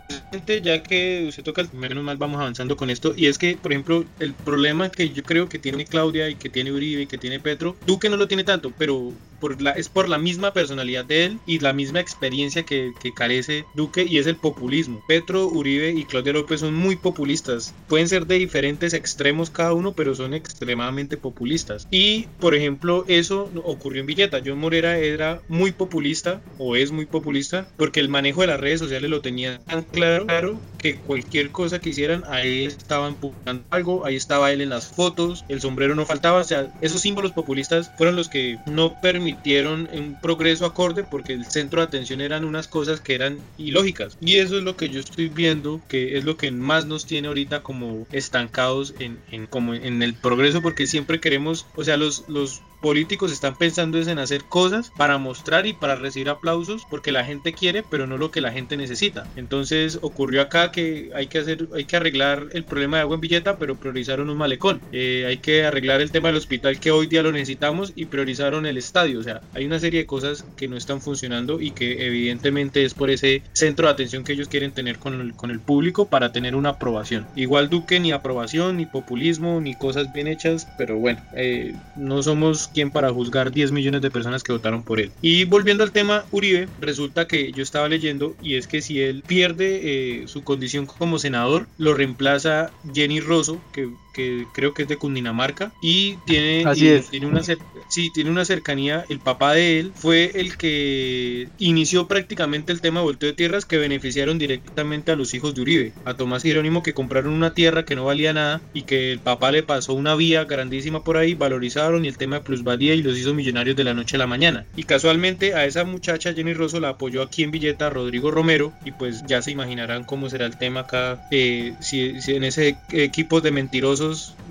ya que que usted toca, menos mal vamos avanzando con esto, y es que, por ejemplo, el problema que yo creo que tiene Claudia y que tiene Uribe y que tiene Petro, Duque no lo tiene tanto, pero por la, es por la misma personalidad de él y la misma experiencia que, que carece Duque y es el populismo. Petro, Uribe y Claudia López son muy populistas. Pueden ser de diferentes extremos cada uno, pero son extremadamente populistas. Y, por ejemplo, eso ocurrió en Villeta. John Morera era muy populista o es muy populista porque el manejo de las redes sociales lo tenía tan claro, claro que cualquier cosa que hicieran, ahí estaban publicando algo, ahí estaba él en las fotos, el sombrero no faltaba. O sea, esos símbolos populistas fueron los que no permitieron un progreso acorde porque el centro de atención eran unas cosas que eran ilógicas. Y eso es lo que yo estoy viendo, que es lo que más nos tiene ahorita como estancados en, en como en el progreso porque siempre queremos, o sea, los, los políticos están pensando en hacer cosas para mostrar y para recibir aplausos porque la gente quiere, pero no lo que la gente necesita. Entonces ocurrió acá que hay que hacer, hay que arreglar el problema de agua en Villeta, pero priorizaron un malecón. Eh, hay que arreglar el tema del hospital que hoy día lo necesitamos y priorizaron el estadio. O sea, hay una serie de cosas que no están funcionando y que evidentemente es por ese centro de atención que ellos quieren tener con el, con el público para tener una aprobación. Igual Duque ni aprobación, ni populismo, ni cosas bien hechas, pero bueno, eh, no somos quien para juzgar 10 millones de personas que votaron por él. Y volviendo al tema Uribe, resulta que yo estaba leyendo y es que si él pierde eh, su condición como senador, lo reemplaza Jenny Rosso, que que creo que es de Cundinamarca y tiene, tiene una sí, tiene una cercanía, el papá de él fue el que inició prácticamente el tema de volteo de tierras que beneficiaron directamente a los hijos de Uribe, a Tomás Jerónimo que compraron una tierra que no valía nada y que el papá le pasó una vía grandísima por ahí, valorizaron y el tema de plusvalía y los hizo millonarios de la noche a la mañana. Y casualmente a esa muchacha Jenny Rosso la apoyó aquí en Villeta Rodrigo Romero y pues ya se imaginarán cómo será el tema acá, eh, si, si en ese equipo de mentirosos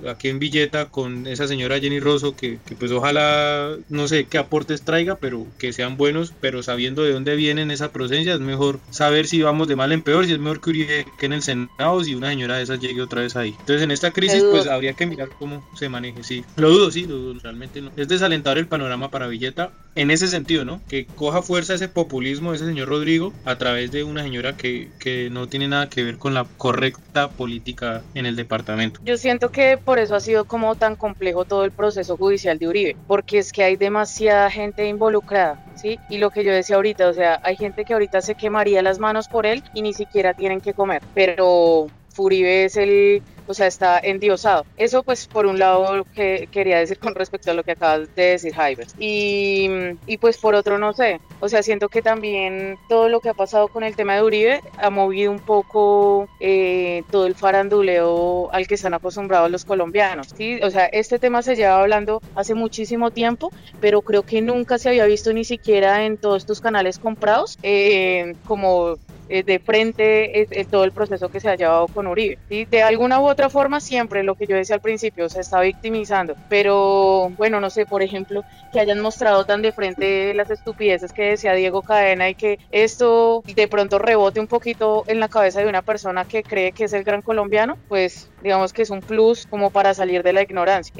aquí en Villeta con esa señora Jenny Rosso que, pues ojalá no sé qué aportes traiga pero que sean buenos pero sabiendo de dónde vienen esa procedencia es mejor saber si vamos de mal en peor si es mejor que Uribe que en el Senado si una señora de esas llegue otra vez ahí. Entonces en esta crisis pues habría que mirar cómo se maneje sí. Lo dudo sí lo dudo realmente no. Es desalentar el panorama para Villeta en ese sentido no que coja fuerza ese populismo de ese señor Rodrigo a través de una señora que, que no tiene nada que ver con la correcta política en el departamento. Yo siento que por eso ha sido como tan complejo todo el proceso judicial de Uribe, porque es que hay demasiada gente involucrada, ¿sí? Y lo que yo decía ahorita, o sea, hay gente que ahorita se quemaría las manos por él y ni siquiera tienen que comer, pero Uribe es el o sea, está endiosado. Eso pues por un lado que quería decir con respecto a lo que acabas de decir, Jaime. Y, pues por otro no sé, o sea, siento que también todo lo que ha pasado con el tema de Uribe ha movido un poco eh, todo el faranduleo al que están acostumbrados los colombianos. O sea, este tema se lleva hablando hace muchísimo tiempo, pero creo que nunca se había visto ni siquiera en todos estos canales comprados eh, como de frente todo el proceso que se ha llevado con Uribe. y De alguna u otra forma, siempre lo que yo decía al principio, se está victimizando. Pero bueno, no sé, por ejemplo, que hayan mostrado tan de frente las estupideces que decía Diego Cadena y que esto de pronto rebote un poquito en la cabeza de una persona que cree que es el gran colombiano, pues digamos que es un plus como para salir de la ignorancia.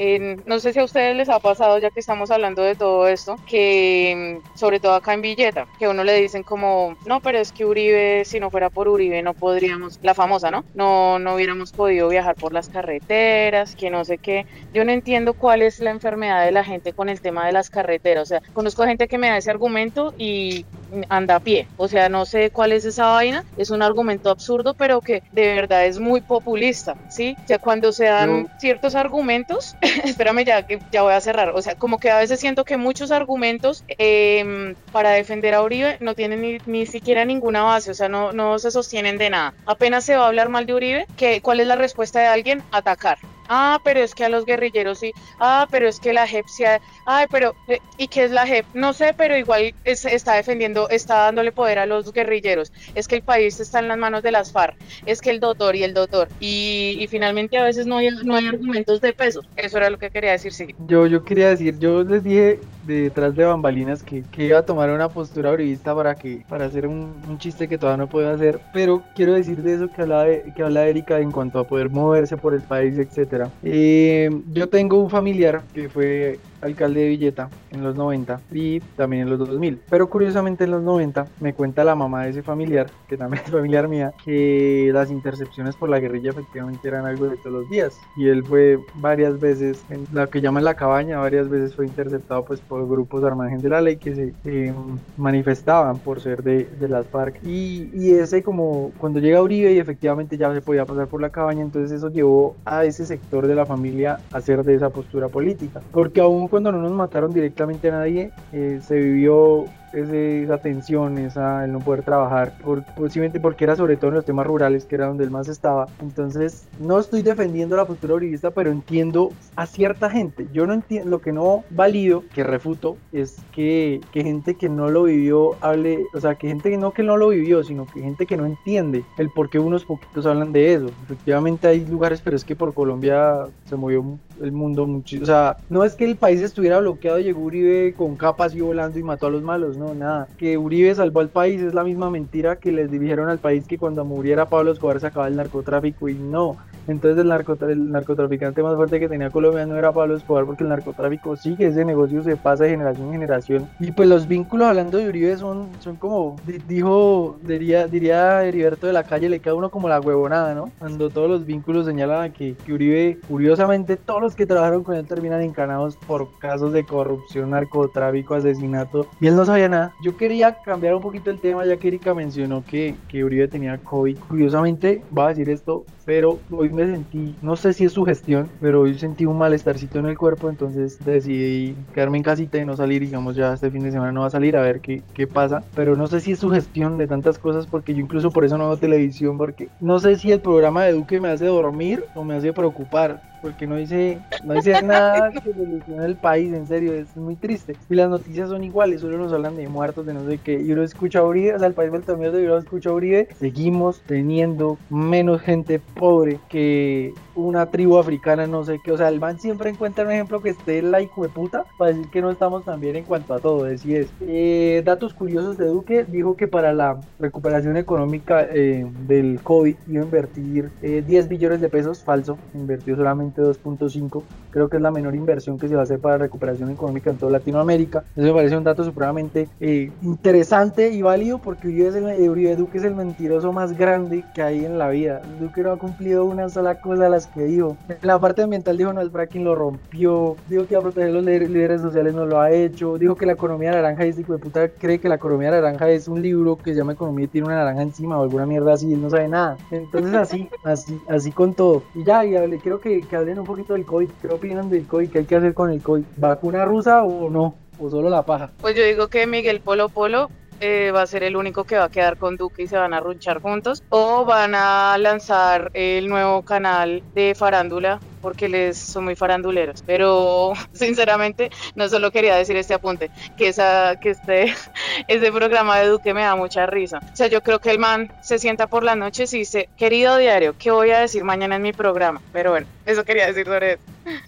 no sé si a ustedes les ha pasado, ya que estamos hablando de todo esto, que sobre todo acá en Villeta, que uno le dicen como, no, pero es que Uribe si no fuera por Uribe no podríamos, la famosa, ¿no? No, no hubiéramos podido viajar por las carreteras, que no sé qué. Yo no entiendo cuál es la enfermedad de la gente con el tema de las carreteras. O sea, conozco gente que me da ese argumento y anda a pie. O sea, no sé cuál es esa vaina. Es un argumento absurdo, pero que de verdad es muy populista, ¿sí? O sea, cuando se dan ciertos argumentos, espérame ya, que ya voy a cerrar. O sea, como que a veces siento que muchos argumentos em, para defender a Uribe no tienen ni, ni siquiera ninguna base. O sea, no, no se sostienen de nada. Apenas se va a hablar mal de Uribe, que, ¿cuál es la respuesta de alguien? Atacar. Ah, pero es que a los guerrilleros sí. Ah, pero es que la JEP sí. Ay, pero eh, ¿y qué es la JEP? No sé, pero igual está defendiendo, está dándole poder a los guerrilleros. Es que el país está en las manos de las FARC. Es que el doctor y el doctor. Y, finalmente a veces no hay, no hay argumentos de peso. Eso era lo que quería decir, sí. Yo, yo quería decir, yo les dije detrás de bambalinas que, que, iba a tomar una postura brevista para que para hacer un, chiste que todavía no puedo hacer, pero quiero decir de eso que habla, que habla Erika en cuanto a poder moverse por el país, etcétera. Eh, yo tengo un familiar que fue alcalde de Villeta en los 90 y también en los 2000. Pero curiosamente en los 90 me cuenta la mamá de ese familiar, que también es familiar mía, que las intercepciones por la guerrilla efectivamente eran algo de todos los días. Y él fue varias veces en lo que llaman la cabaña, varias veces fue interceptado pues por grupos armados de la ley que se manifestaban por ser de, de las FARC. Y, y ese como cuando llega Uribe y efectivamente ya se podía pasar por la cabaña, entonces eso llevó a ese sector de la familia a hacer de esa postura política. Porque aún cuando no nos mataron directamente a nadie, eh, se vivió esa tensión, esa, el no poder trabajar, por, posiblemente porque era sobre todo en los temas rurales, que era donde él más estaba. Entonces, no estoy defendiendo la postura uribista, pero entiendo a cierta gente. Yo no entiendo, lo que no valido, que refuto, es que, que gente que no lo vivió hable, o sea, que gente que no que no lo vivió, sino que gente que no entiende el por qué unos poquitos hablan de eso. Efectivamente hay lugares, pero es que por Colombia se movió el mundo muchísimo. O sea, no es que el país estuviera bloqueado, llegó Uribe con capas y volando y mató a los malos, no, nada. Que Uribe salvó al país es la misma mentira que les dijeron al país que cuando muriera Pablo Escobar se acababa el narcotráfico y no. Entonces el, el narcotraficante más fuerte que tenía Colombia no era Pablo Escobar porque el narcotráfico sigue, ese negocio se pasa de generación en generación. Y pues los vínculos hablando de Uribe son, son como, dijo, diría, diría Heriberto de la calle, le queda uno como la huevonada, ¿no? Cuando todos los vínculos señalan que, que Uribe, curiosamente, todos los que trabajaron con él terminan encanados por casos de corrupción, narcotráfico, asesinato, y él no sabía nada. Yo quería cambiar un poquito el tema, ya que Erika mencionó que, que Uribe tenía COVID. Curiosamente, va a decir esto, pero hoy me sentí, no sé si es su gestión, pero hoy sentí un malestarcito en el cuerpo, entonces decidí quedarme en casita y no salir, digamos ya este fin de semana no va a salir a ver qué, qué pasa, pero no sé si es su gestión de tantas cosas, porque yo incluso por eso no veo televisión, porque no sé si el programa de Duque me hace dormir o me hace preocupar, porque no dice, no dice nada que solucione el país, en serio, es muy triste. Y las noticias son iguales, solo nos hablan de muertos, de no sé qué. Y uno escucha a Uribe, o sea, el país vuelto miedo y uno escucha a Uribe, seguimos teniendo menos gente pobre que una tribu africana, no sé qué. O sea, el man siempre encuentra un ejemplo que esté la hijo de puta para decir que no estamos tan bien en cuanto a todo. Así es. Eh, datos curiosos de Duque, dijo que para la recuperación económica eh, del COVID iba a invertir 10 eh, billones de pesos, falso, invirtió solamente 2.5. Creo que es la menor inversión que se va a hacer para recuperación económica en toda Latinoamérica. Eso me parece un dato supremamente interesante y válido porque Uribe, es el, Uribe Duque es el mentiroso más grande que hay en la vida. Duque no ha cumplido una sola cosa a las que dijo. En la parte ambiental dijo no, el fracking lo rompió. Dijo que iba a proteger los líderes sociales, no lo ha hecho. Dijo que la economía naranja, es hijo de puta cree que la economía naranja es un libro que se llama Economía y tiene una naranja encima o alguna mierda así, él no sabe nada. Entonces así, así, así con todo. Y ya, y quiero que, que hablen un poquito del COVID. ¿Qué opinan del COVID? ¿Qué hay que hacer con el COVID? ¿Vacuna rusa o no? ¿O solo la paja? Pues yo digo que Miguel Polo Polo eh, va a ser el único que va a quedar con Duque y se van a runchar juntos, o van a lanzar el nuevo canal de farándula porque les son muy faranduleros. Pero sinceramente, no solo quería decir este apunte, que esa, que este, ese programa de Duque me da mucha risa. O sea, yo creo que el man se sienta por las noches y dice, querido diario, ¿qué voy a decir mañana en mi programa? Pero bueno, eso quería decir sobre eso.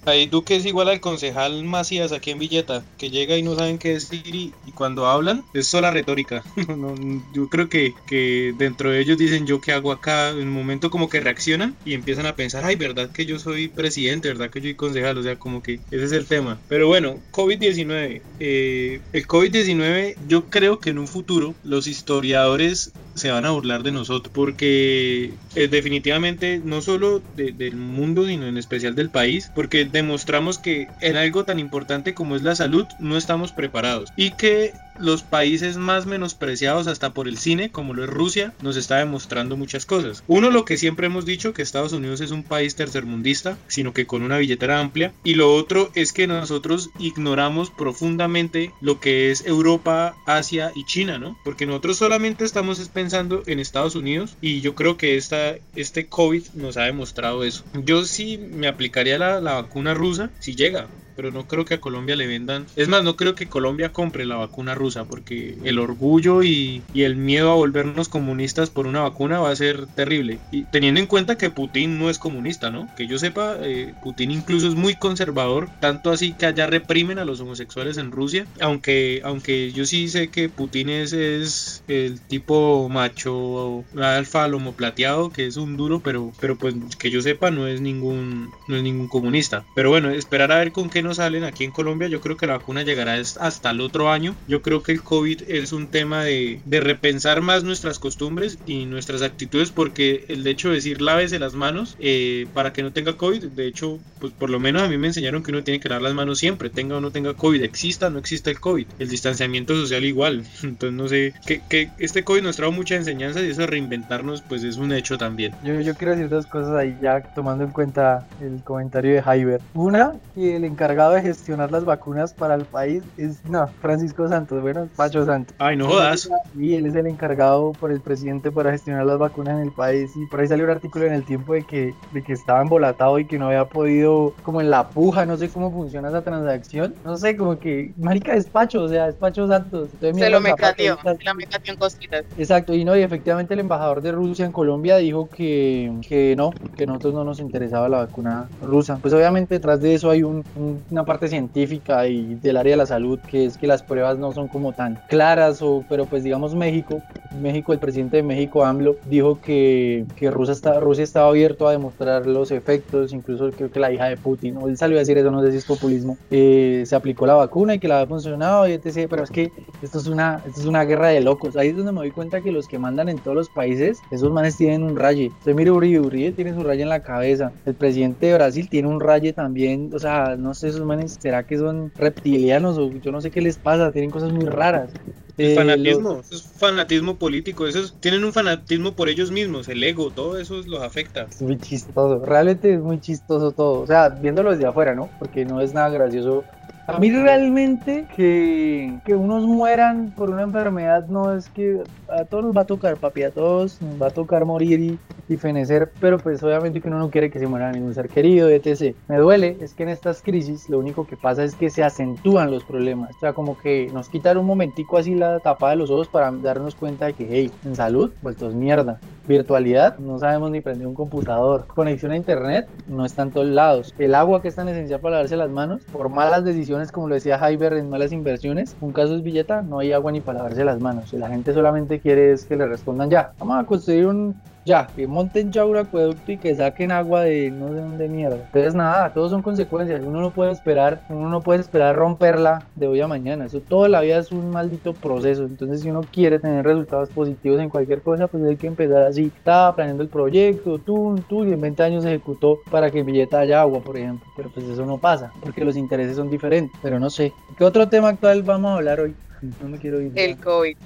Ahí Duque es igual al concejal Macías aquí en Villeta, que llega y no saben qué decir y, cuando hablan es sola retórica. yo creo que, que dentro de ellos dicen yo qué hago acá, en un momento como que reaccionan y empiezan a pensar, ay, verdad que yo soy presidente, verdad que yo soy concejal, o sea, como que ese es el tema. Pero bueno, COVID-19. Eh, el COVID-19 yo creo que en un futuro los historiadores se van a burlar de nosotros porque eh, definitivamente no solo del mundo sino en especial del país porque demostramos que en algo tan importante como es la salud no estamos preparados. Y que los países más menospreciados hasta por el cine, como lo es Rusia, nos está demostrando muchas cosas. Uno, lo que siempre hemos dicho, que Estados Unidos es un país tercermundista, sino que con una billetera amplia. Y lo otro es que nosotros ignoramos profundamente lo que es Europa, Asia y China, ¿no? Porque nosotros solamente estamos pensando en Estados Unidos y yo creo que esta, este COVID nos ha demostrado eso. Yo sí me aplicaría la, la vacuna rusa si llega, pero no creo que a Colombia le vendan. Es más, no creo que Colombia compre la vacuna rusa, porque el orgullo y, el miedo a volvernos comunistas por una vacuna va a ser terrible. Y teniendo en cuenta que Putin no es comunista, ¿no? Que yo sepa, eh, Putin incluso es muy conservador, tanto así que allá reprimen a los homosexuales en Rusia, aunque, aunque yo sí sé que Putin es, es el tipo macho alfa lomo plateado, que es un duro, pero, pero pues que yo sepa no es ningún, no es ningún comunista. Pero bueno, esperar a ver con qué no salen aquí en Colombia. Yo creo que la vacuna llegará hasta el otro año. Yo creo que el COVID es un tema de, de repensar más nuestras costumbres y nuestras actitudes porque el hecho de decir lávese las manos eh, para que no tenga COVID, de hecho, pues por lo menos a mí me enseñaron que uno tiene que lavar las manos siempre, tenga o no tenga COVID, exista o no exista el COVID, el distanciamiento social igual. Entonces no sé, que, que este COVID nos trajo mucha enseñanza y eso de reinventarnos pues es un hecho también. Yo, yo quiero decir dos cosas ahí ya tomando en cuenta el comentario de Jaiber. Una, que el encargado de gestionar las vacunas para el país es, no, Francisco Santos, bueno, Pacho Santos. Ay, no jodas. Y él es el encargado por el presidente para gestionar las vacunas en el país y por ahí salió un artículo en el tiempo de que, de que estaba embolatado y que no había podido, como en la puja, no sé cómo funciona esa transacción, no sé, como que, marica, despacho, o sea, despacho Santos. Se lo mecatió, se lo mecatió en cositas. Exacto, y no, y efectivamente el embajador de Rusia en Colombia dijo que, que no, que nosotros no nos interesaba la vacuna rusa. Pues obviamente detrás de eso hay un, una parte científica y del área de la salud, que es que las pruebas no son como tan claras, o, pero pues digamos México, México, el presidente de México, AMLO, dijo que, que Rusia, está, Rusia estaba abierto a demostrar los efectos, incluso creo que la hija de Putin, él salió a decir eso, no sé si es populismo, eh, se aplicó la vacuna y que la había funcionado y etc. Pero es que esto es, una, esto es una guerra de locos. Ahí es donde me doy cuenta que los que mandan en todos los países, esos manes tienen un raye. Usted mire Uribe, Uribe tiene su raye en la cabeza. El presidente de Brasil tiene un raye también. O sea, no sé, esos manes, ¿será que son reptilianos o yo no sé qué les pasa? Tienen cosas muy raras. El eh, fanatismo, eso es fanatismo político, esos tienen un fanatismo por ellos mismos, el ego, todo eso los afecta. Es muy chistoso, realmente es muy chistoso todo, o sea, viéndolo desde afuera, ¿no? Porque no es nada gracioso a mí realmente que, que, unos mueran por una enfermedad no es que a todos nos va a tocar, papi, a todos nos va a tocar morir y, y fenecer, pero pues obviamente que uno no quiere que se muera ningún ser querido, etc. Me duele, es que en estas crisis lo único que pasa es que se acentúan los problemas, o sea, como que nos quitan un momentico así la tapa de los ojos para darnos cuenta de que, hey, en salud, pues es mierda. Virtualidad, no sabemos ni prender un computador. Conexión a internet, no está en todos lados. El agua que es tan esencial para lavarse las manos, por malas decisiones, como lo decía Jaiber, en malas inversiones, un caso es billeta, no hay agua ni para lavarse las manos. Y la gente solamente quiere es que le respondan ya. Vamos a construir un ya, que monten ya un acueducto y que saquen agua de no sé dónde mierda. Entonces nada, todos son consecuencias. Uno no puede esperar, uno no puede esperar romperla de hoy a mañana. Eso toda la vida es un maldito proceso. Entonces si uno quiere tener resultados positivos en cualquier cosa, pues hay que empezar así. Estaba planeando el proyecto, tú, tú, y en 20 años se ejecutó para que en billeta haya agua, por ejemplo. Pero pues eso no pasa, porque los intereses son diferentes. Pero no sé. ¿Qué otro tema actual vamos a hablar hoy? No me quiero ir. El COVID.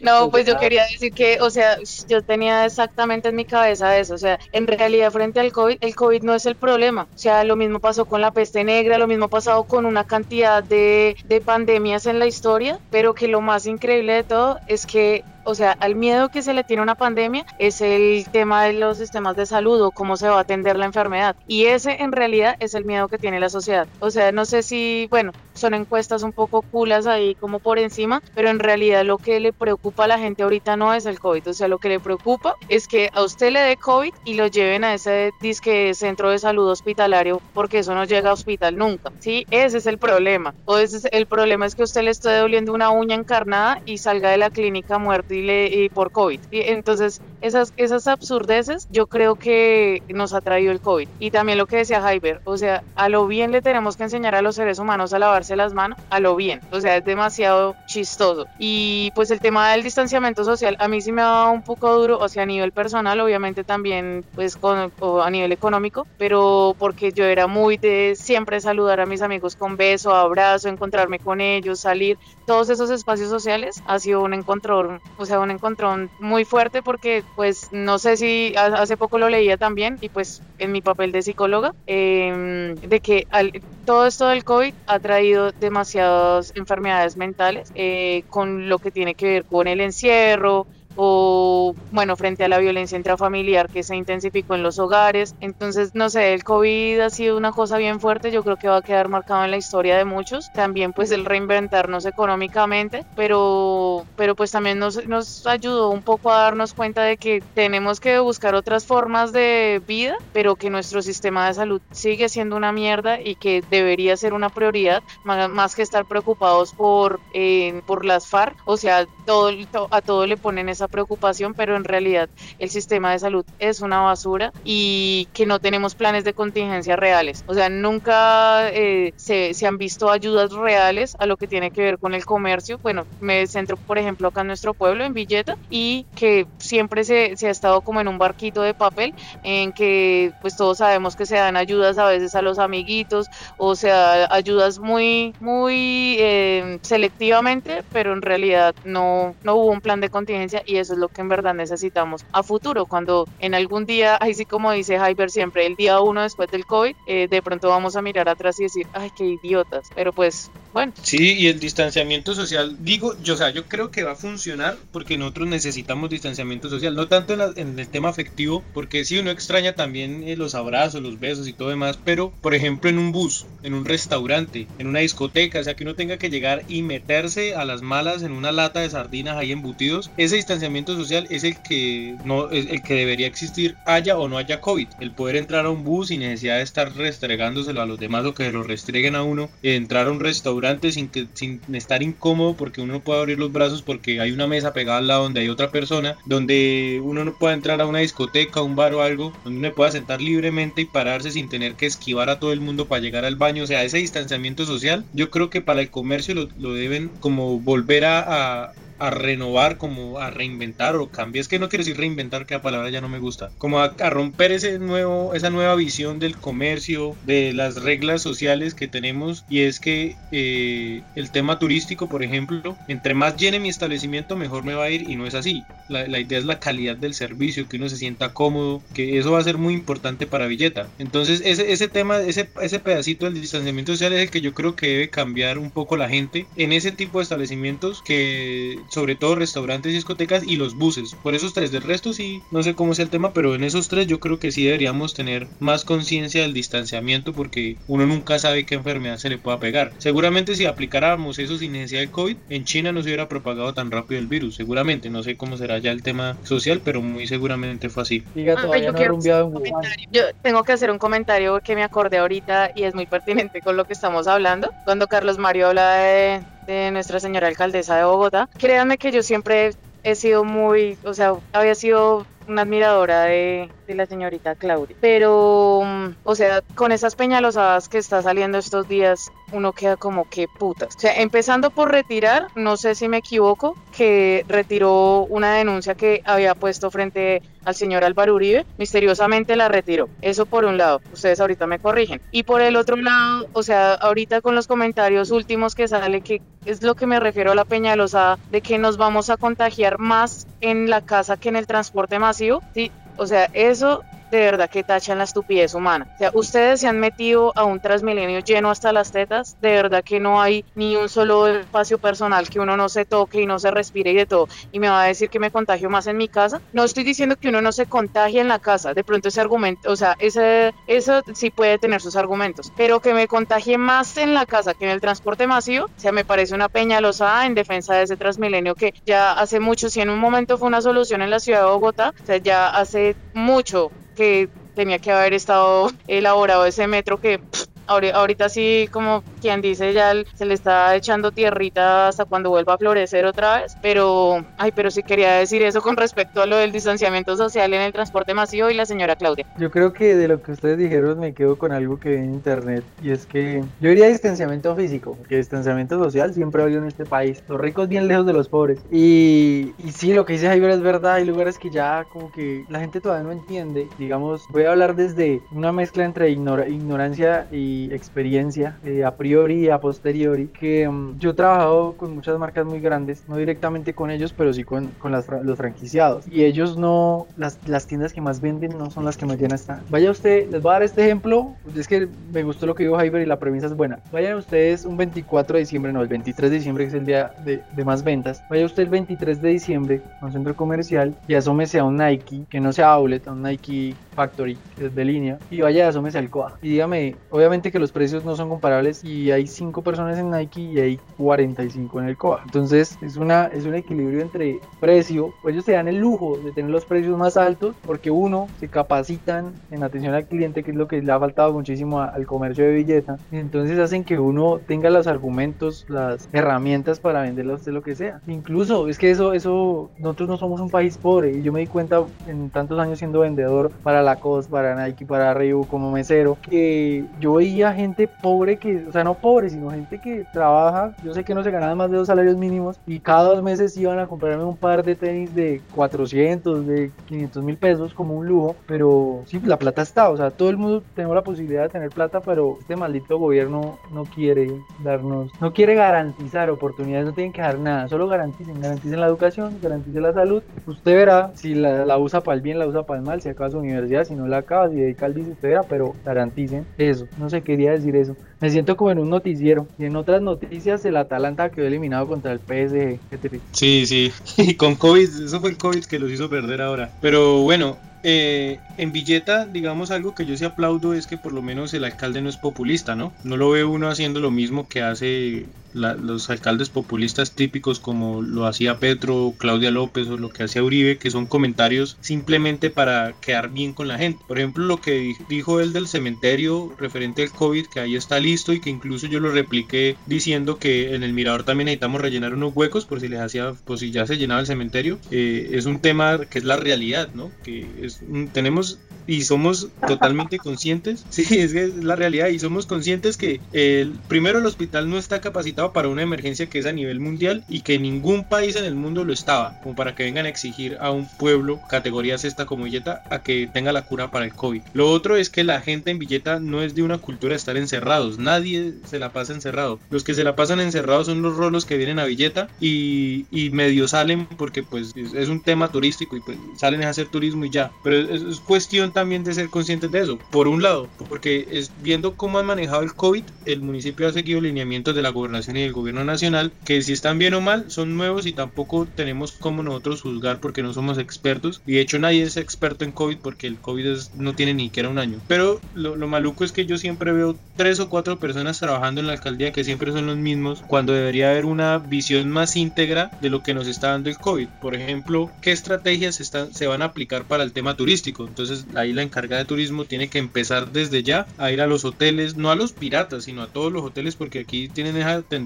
No, pues yo quería decir que, o sea, yo tenía exactamente en mi cabeza eso, o sea, en realidad frente al COVID, el COVID no es el problema, o sea, lo mismo pasó con la peste negra, lo mismo ha pasado con una cantidad de, de pandemias en la historia, pero que lo más increíble de todo es que o sea, al miedo que se le tiene a una pandemia es el tema de los sistemas de salud o cómo se va a atender la enfermedad. Y ese en realidad es el miedo que tiene la sociedad. O sea, no sé si, bueno, son encuestas un poco culas ahí como por encima, pero en realidad lo que le preocupa a la gente ahorita no es el COVID. O sea, lo que le preocupa es que a usted le dé COVID y lo lleven a ese disque centro de salud hospitalario porque eso no llega a hospital nunca. Sí, ese es el problema. O ese es el problema es que usted le esté doliendo una uña encarnada y salga de la clínica muerto y, por COVID. Y entonces, esas, esas absurdeces yo creo que nos ha traído el COVID. Y también lo que decía Jaiber, o sea, a lo bien le tenemos que enseñar a los seres humanos a lavarse las manos, a lo bien. O sea, es demasiado chistoso. Y pues el tema del distanciamiento social, a mí sí me ha dado un poco duro, o sea, a nivel personal, obviamente también, pues con, a nivel económico, pero porque yo era muy de siempre saludar a mis amigos con beso, abrazo, encontrarme con ellos, salir, todos esos espacios sociales, ha sido un encontrón o sea, un encontrón muy fuerte porque pues no sé si hace poco lo leía también y pues en mi papel de psicóloga, em, de que todo esto del COVID ha traído demasiadas enfermedades mentales eh, con lo que tiene que ver con el encierro, o bueno, frente a la violencia intrafamiliar que se intensificó en los hogares. Entonces, no sé, el COVID ha sido una cosa bien fuerte, yo creo que va a quedar marcado en la historia de muchos. También pues el reinventarnos económicamente, pero, pero pues también nos, nos ayudó un poco a darnos cuenta de que tenemos que buscar otras formas de vida, pero que nuestro sistema de salud sigue siendo una mierda y que debería ser una prioridad más, que estar preocupados por, eh, por las FARC. O sea, todo, a todo le ponen esa preocupación, pero en realidad el sistema de salud es una basura y que no tenemos planes de contingencia reales. O sea, nunca eh, se, han visto ayudas reales a lo que tiene que ver con el comercio. Bueno, me centro, por ejemplo, acá en nuestro pueblo, en Villeta, y que siempre se, se ha estado como en un barquito de papel en que pues todos sabemos que se dan ayudas a veces a los amiguitos o sea, ayudas muy, muy eh, selectivamente, pero en realidad no, no hubo un plan de contingencia y eso es lo que en verdad necesitamos a futuro, cuando en algún día, ahí sí como dice Hyper siempre, el día uno después del COVID, eh, de pronto vamos a mirar atrás y decir, ay, qué idiotas, pero pues bueno. Sí, y el distanciamiento social, digo, yo, o sea, yo creo que va a funcionar porque nosotros necesitamos distanciamiento social, no tanto en, el tema afectivo, porque sí, uno extraña también eh, los abrazos, los besos y todo demás, pero por ejemplo en un bus, en un restaurante, en una discoteca, o sea, que uno tenga que llegar y meterse a las malas en una lata de sardinas ahí embutidos, ese distanciamiento social es el que no es el que debería existir haya o no haya COVID, el poder entrar a un bus sin necesidad de estar restregándoselo a los demás o que lo restreguen a uno, entrar a un restaurante sin, que, sin estar incómodo porque uno no puede abrir los brazos porque hay una mesa pegada al lado donde hay otra persona, donde uno no puede entrar a una discoteca, un bar o algo, donde uno pueda sentar libremente y pararse sin tener que esquivar a todo el mundo para llegar al baño. O sea, ese distanciamiento social, yo creo que para el comercio lo, deben como volver a renovar, como a reinventar o cambiar. Es que no quiero decir reinventar, que la palabra ya no me gusta. Como a, romper ese nuevo, esa nueva visión del comercio, de las reglas sociales que tenemos. Y es que eh, el tema turístico, por ejemplo, entre más llene mi establecimiento, mejor me va a ir. Y no es así. La, idea es la calidad del servicio, que uno se sienta cómodo, que eso va a ser muy importante para Villeta. Entonces, ese, ese tema, ese, ese pedacito del distanciamiento social es el que yo creo que debe cambiar un poco la gente en ese tipo de establecimientos que sobre todo restaurantes y discotecas y los buses. Por esos tres, del resto sí, no sé cómo sea el tema, pero en esos tres yo creo que sí deberíamos tener más conciencia del distanciamiento porque uno nunca sabe qué enfermedad se le pueda pegar. Seguramente si aplicáramos eso sin necesidad de COVID, en China no se hubiera propagado tan rápido el virus, seguramente. No sé cómo será ya el tema social, pero muy seguramente fue así. Ah, yo, tengo que hacer un comentario que me acordé ahorita y es muy pertinente con lo que estamos hablando. Cuando Carlos Mario habla de de Nuestra Señora Alcaldesa de Bogotá. Créanme que yo siempre he sido muy, o sea, había sido una admiradora de, de, la señorita Claudia. Pero, mm, o sea, con esas peñalosadas que está saliendo estos días, uno queda como que putas. O sea, empezando por retirar, no sé si me equivoco, que retiró una denuncia que había puesto frente al señor Álvaro Uribe, misteriosamente la retiró. Eso por un lado, ustedes ahorita me corrigen. Y por el otro lado, o sea, ahorita con los comentarios últimos que sale, que es lo que me refiero a la peñalosada, de que nos vamos a contagiar más en la casa que en el transporte masivo, ¿sí? O sea, eso de verdad que tachan la estupidez humana. O sea, ustedes se han metido a un Transmilenio lleno hasta las tetas, de verdad que no hay ni un solo espacio personal que uno no se toque y no se respire y de todo. Y me va a decir que me contagio más en mi casa. No estoy diciendo que uno no se contagie en la casa, de pronto ese argumento, o sea, ese, eso sí puede tener sus argumentos, pero que me contagie más en la casa que en el transporte masivo, o sea, me parece una peñalosa en defensa de ese Transmilenio que ya hace mucho, si en un momento fue una solución en la ciudad de Bogotá, o sea, ya hace mucho que tenía que haber estado elaborado ese metro que ahorita sí, como quien dice, ya se le está echando tierrita hasta cuando vuelva a florecer otra vez. Pero, ay, pero sí quería decir eso con respecto a lo del distanciamiento social en el transporte masivo y la señora Claudia. Yo creo que de lo que ustedes dijeron me quedo con algo que vi en internet y es que yo diría distanciamiento físico, que distanciamiento social siempre ha habido en este país. Los ricos bien lejos de los pobres. Y, y sí, lo que dice Javier es verdad. Hay lugares que ya como que la gente todavía no entiende. Digamos, voy a hablar desde una mezcla entre ignorancia y experiencia eh, a priori y a posteriori que mm, yo he trabajado con muchas marcas muy grandes, no directamente con ellos, pero sí con, con las, los franquiciados. Y ellos no, las, las tiendas que más venden no son las que más llenas están. Vaya usted, les voy a dar este ejemplo, es que me gustó lo que dijo Javier y la premisa es buena. Vayan ustedes un 24 de diciembre, no, el 23 de diciembre que es el día de, de más ventas. Vaya usted el 23 de diciembre a un centro comercial y asómese a un Nike, que no sea outlet, a un Nike Factory, de línea, y vaya asómese al COA. Y dígame, obviamente que los precios no son comparables y hay 5 personas en Nike y hay 45 en el COA. Entonces es, una, es un equilibrio entre precio, pues ellos se dan el lujo de tener los precios más altos porque uno, se capacitan en atención al cliente, que es lo que le ha faltado muchísimo al comercio de billeta, entonces hacen que uno tenga los argumentos, las herramientas para venderlo a usted lo que sea. Incluso es que eso, eso, nosotros no somos un país pobre y yo me di cuenta en tantos años siendo vendedor para Lacoste, para Nike, para Reebok como mesero, que yo veía gente pobre que, o sea, no pobre, sino gente que trabaja, yo sé que no se ganaba más de dos salarios mínimos y cada dos meses iban a comprarme un par de tenis de 400, de 500 mil pesos como un lujo, pero sí, la plata está, o sea, todo el mundo tenemos la posibilidad de tener plata, pero este maldito gobierno no quiere darnos, no quiere garantizar oportunidades, no tienen que dar nada, solo garanticen, garanticen la educación, garanticen la salud, usted verá si la, usa para el bien, la usa para el mal, si acaba su si no la acaba, si dedica al verá, pero garanticen eso, no sé, quería decir eso. Me siento como en un noticiero. Y en otras noticias, el Atalanta quedó eliminado contra el PSG. Sí, sí. Y con COVID, eso fue el COVID que los hizo perder ahora. Pero bueno, eh, en Villeta, digamos algo que yo sí aplaudo es que por lo menos el alcalde no es populista, ¿no? No lo ve uno haciendo lo mismo que hace los alcaldes populistas típicos como lo hacía Petro, Claudia López o lo que hacía Uribe, que son comentarios simplemente para quedar bien con la gente. Por ejemplo, lo que dijo él del cementerio referente al COVID, que ahí está listo y que incluso yo lo repliqué diciendo que en el mirador también necesitamos rellenar unos huecos por si les hacía, por si ya se llenaba el cementerio. Eh, es un tema que es la realidad, ¿no? Que tenemos y somos totalmente conscientes, sí, es es la realidad y somos conscientes que primero el hospital no está capacitado para una emergencia que es a nivel mundial y que ningún país en el mundo lo estaba, como para que vengan a exigir a un pueblo categoría sexta como Villeta a que tenga la cura para el COVID. Lo otro es que la gente en Villeta no es de una cultura de estar encerrados, nadie se la pasa encerrado. Los que se la pasan encerrados son los rolos que vienen a Villeta y, y medio salen porque pues es, un tema turístico y pues salen a hacer turismo y ya, pero es, es cuestión también de ser conscientes de eso. Por un lado, porque es viendo cómo han manejado el COVID, el municipio ha seguido lineamientos de la gobernación y del gobierno nacional, que si están bien o mal, son nuevos y tampoco tenemos como nosotros juzgar porque no somos expertos. Y de hecho nadie es experto en COVID porque el COVID no tiene ni siquiera un año. Pero lo, lo maluco es que yo siempre veo tres o cuatro personas trabajando en la alcaldía que siempre son los mismos, cuando debería haber una visión más íntegra de lo que nos está dando el COVID. Por ejemplo, qué estrategias están, se van a aplicar para el tema turístico. Entonces ahí la encargada de turismo tiene que empezar desde ya a ir a los hoteles, no a los piratas, sino a todos los hoteles, porque aquí tienen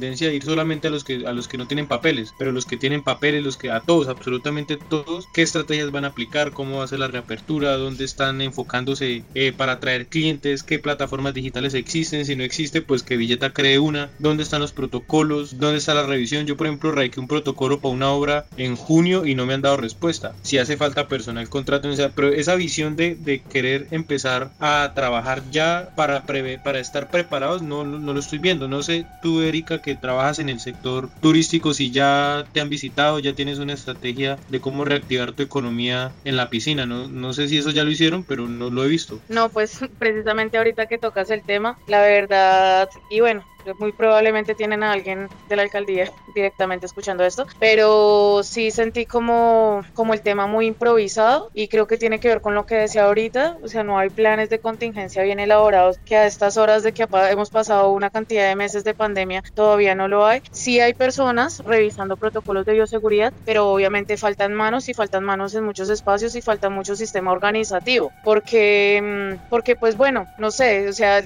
tendencia a ir solamente a los que a los que no tienen papeles, pero los que tienen papeles, los que a todos, absolutamente todos, qué estrategias van a aplicar, cómo va a ser la reapertura, dónde están enfocándose eh, para atraer clientes, qué plataformas digitales existen, si no existe, pues que Billeta cree una, dónde están los protocolos, dónde está la revisión. Yo, por ejemplo, radiqué un protocolo para una obra en junio y no me han dado respuesta. Si hace falta personal, contrato, pero esa visión de, querer empezar a trabajar ya para prever, para estar preparados, no, no, lo estoy viendo. No sé, tú, Erika, que trabajas en el sector turístico, si ya te han visitado, ya tienes una estrategia de cómo reactivar tu economía en la piscina. No, no sé si eso ya lo hicieron, pero no lo he visto. No, pues precisamente ahorita que tocas el tema, la verdad, y bueno, muy probablemente tienen a alguien de la alcaldía directamente escuchando esto, pero sí sentí como, como el tema muy improvisado y creo que tiene que ver con lo que decía ahorita, o sea, no hay planes de contingencia bien elaborados que a estas horas de que hemos pasado una cantidad de meses de pandemia todavía no lo hay. Sí hay personas revisando protocolos de bioseguridad, pero obviamente faltan manos y faltan manos en muchos espacios y falta mucho sistema organizativo, porque, mm, porque pues bueno, no sé, o sea,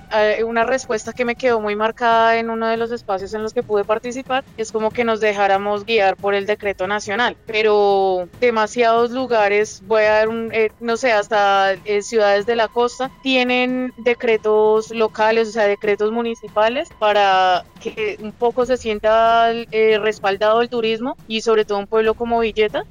una respuesta que me quedó muy marcada en uno de los espacios en los que pude participar, es como que nos dejáramos guiar por el decreto nacional, pero demasiados lugares, voy a dar un, eh, no sé, hasta eh, ciudades de la costa, tienen decretos locales, o sea, decretos municipales para que un poco se sienta eh, respaldado el turismo y sobre todo un pueblo como Villeta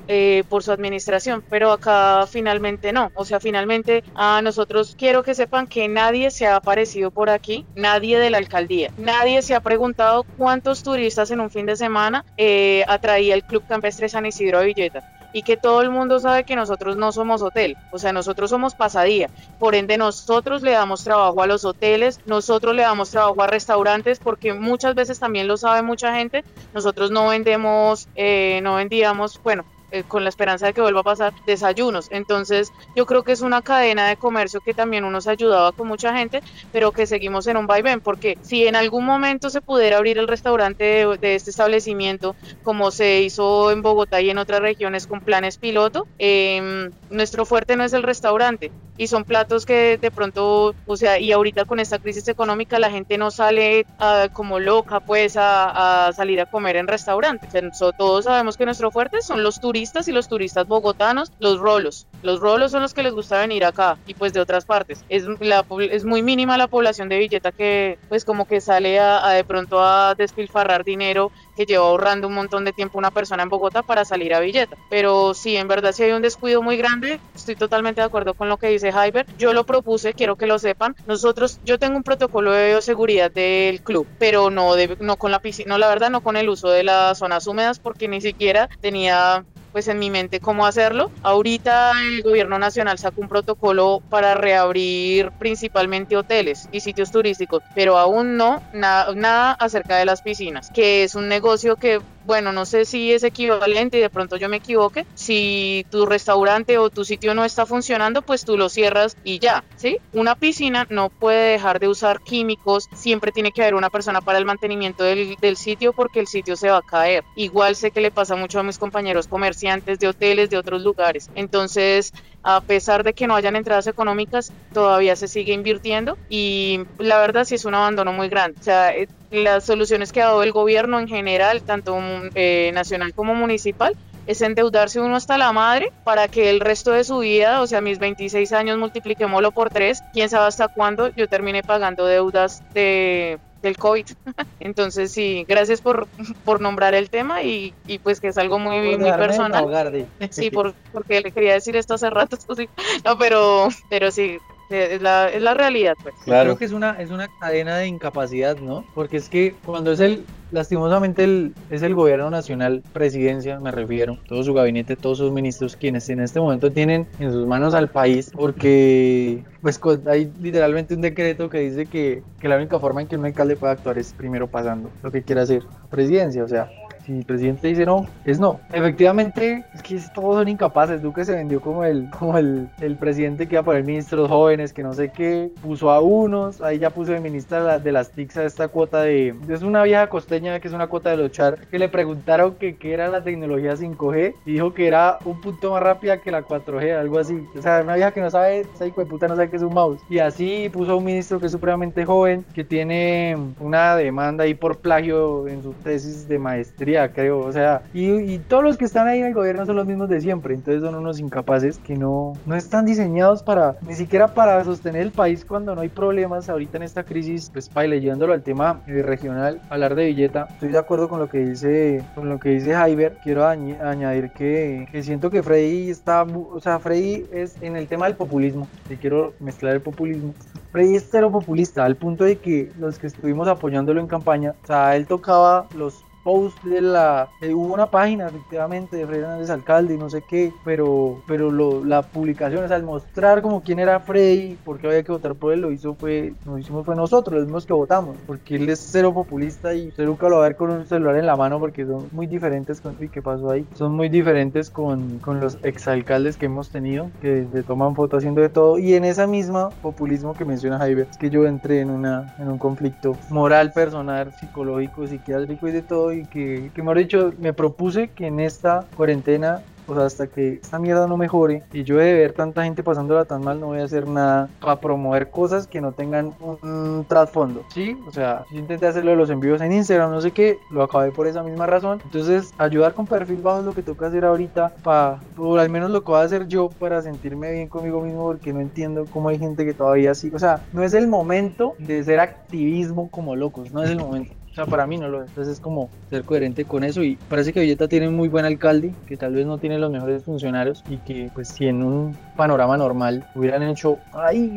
por su administración, pero acá finalmente no, o sea, finalmente a nosotros quiero que sepan que nadie se ha aparecido por aquí, nadie de la alcaldía, nadie nadie se ha preguntado cuántos turistas en un fin de semana eh, atraía el Club Campestre San Isidro de Villeta. Y que todo el mundo sabe que nosotros no somos hotel, o sea, nosotros somos pasadía, por ende nosotros le damos trabajo a los hoteles, nosotros le damos trabajo a restaurantes, porque muchas veces también lo sabe mucha gente, nosotros no vendemos, eh, no vendíamos, bueno, eh, con la esperanza de que vuelva a pasar, desayunos. Entonces yo creo que es una cadena de comercio que también unos ayudaba con mucha gente, pero que seguimos en un vaivén, porque si en algún momento se pudiera abrir el restaurante de, este establecimiento, como se hizo en Bogotá y en otras regiones con planes piloto, em, nuestro fuerte no es el restaurante y son platos que de pronto, o sea, y ahorita con esta crisis económica la gente no sale ah, como loca pues a, salir a comer en restaurantes. todos sabemos que nuestro fuerte son los turistas y los turistas bogotanos, los rolos. Los rolos son los que les gusta venir acá y pues de otras partes. Es, la, es muy mínima la población de Villeta que pues como que sale a, de pronto a despilfarrar dinero que lleva ahorrando un montón de tiempo una persona en Bogotá para salir a Villeta. Pero sí, en verdad si hay un descuido muy grande, estoy totalmente de acuerdo con lo que dice Hyber. Yo lo propuse, quiero que lo sepan. Nosotros, yo tengo un protocolo de seguridad del club, pero no, no con la piscina, no la verdad no con el uso de las zonas húmedas porque ni siquiera tenía pues en mi mente cómo hacerlo. Ahorita el gobierno nacional sacó un protocolo para reabrir principalmente hoteles y sitios turísticos, pero aún no nada acerca de las piscinas, que es un negocio que bueno, no sé si es equivalente y de pronto yo me equivoque. Si tu restaurante o tu sitio no está funcionando, pues tú lo cierras y ya, ¿sí? Una piscina no puede dejar de usar químicos, siempre tiene que haber una persona para el mantenimiento del, del sitio porque el sitio se va a caer. Igual sé que le pasa mucho a mis compañeros comerciantes de hoteles de otros lugares. Entonces, a pesar de que no hayan entradas económicas, todavía se sigue invirtiendo y la verdad sí es un abandono muy grande. O sea, eh, las soluciones que ha dado el gobierno en general, tanto eh, nacional como municipal, es endeudarse uno hasta la madre para que el resto de su vida, o sea, mis 26 años multipliquémoslo por tres, quién sabe hasta cuándo yo termine pagando deudas de del COVID. Entonces, sí, gracias por, por nombrar el tema y, y pues que es algo muy, muy personal. Sí, por, porque le quería decir esto hace rato. No, pero, pero sí, es la, es la realidad, pues. Claro. Creo que es una, es una cadena de incapacidad, ¿no? Porque es que cuando es el, lastimosamente el, es el gobierno nacional, presidencia, me refiero, todo su gabinete, todos sus ministros, quienes en este momento tienen en sus manos al país, porque pues hay literalmente un decreto que dice que, que la única forma en que un alcalde puede actuar es primero pasando lo que quiere hacer presidencia, o sea, si el presidente dice no, es no. Efectivamente, es que todos son incapaces. Duque se vendió como el, como el, el presidente que iba a poner ministros jóvenes, que no sé qué, puso a unos, ahí ya puso de ministra de las TICs a esta cuota de. Es una vieja costeña que es una cuota de los char, que le preguntaron que qué era la tecnología 5G y dijo que era un punto más rápida que la 4G, algo así. O sea, una vieja que no sabe, esa hijo de puta no sabe qué es un mouse. Y así puso a un ministro que es supremamente joven, que tiene una demanda ahí por plagio en su tesis de maestría creo. O sea, y, todos los que están ahí en el gobierno son los mismos de siempre. Entonces son unos incapaces que no, no están diseñados para, ni siquiera para sostener el país cuando no hay problemas. Ahorita en esta crisis, pues para llevándolo al tema eh, regional, hablar de billeta. Estoy de acuerdo con lo que dice, con lo que dice Jaiber. Quiero añadir que, que siento que Freddy está, o sea, Freddy es en el tema del populismo. Y quiero mezclar el populismo. Freddy es cero populista, al punto de que los que estuvimos apoyándolo en campaña, o sea, él tocaba los post de la eh, hubo una página efectivamente de Freddy Hernández alcalde y no sé qué pero pero lo, la publicación o sea, mostrar como quién era Freddy porque había que votar por él lo hizo fue lo hicimos fue nosotros los mismos que votamos porque él es cero populista y usted nunca lo va a ver con un celular en la mano porque son muy diferentes con qué pasó ahí son muy diferentes con, con los exalcaldes que hemos tenido que se toman fotos haciendo de todo y en esa misma populismo que menciona Javier es que yo entré en una en un conflicto moral personal psicológico psiquiátrico y de todo que, que mejor dicho, me propuse que en esta cuarentena o sea, hasta que esta mierda no mejore y yo de ver tanta gente pasándola tan mal, no voy a hacer nada para promover cosas que no tengan un trasfondo. Sí, o sea, yo intenté hacerlo de los envíos en Instagram, no sé qué, lo acabé por esa misma razón. Entonces, ayudar con perfil bajo es lo que toca hacer ahorita, para, o al menos lo que voy a hacer yo para sentirme bien conmigo mismo, porque no entiendo cómo hay gente que todavía sí, o sea, no es el momento de ser activismo como locos, no es el momento sea, para mí no lo es. Entonces es como ser coherente con eso y parece que Villeta tiene un muy buen alcalde, que tal vez no tiene los mejores funcionarios y que pues si en un panorama normal hubieran hecho ahí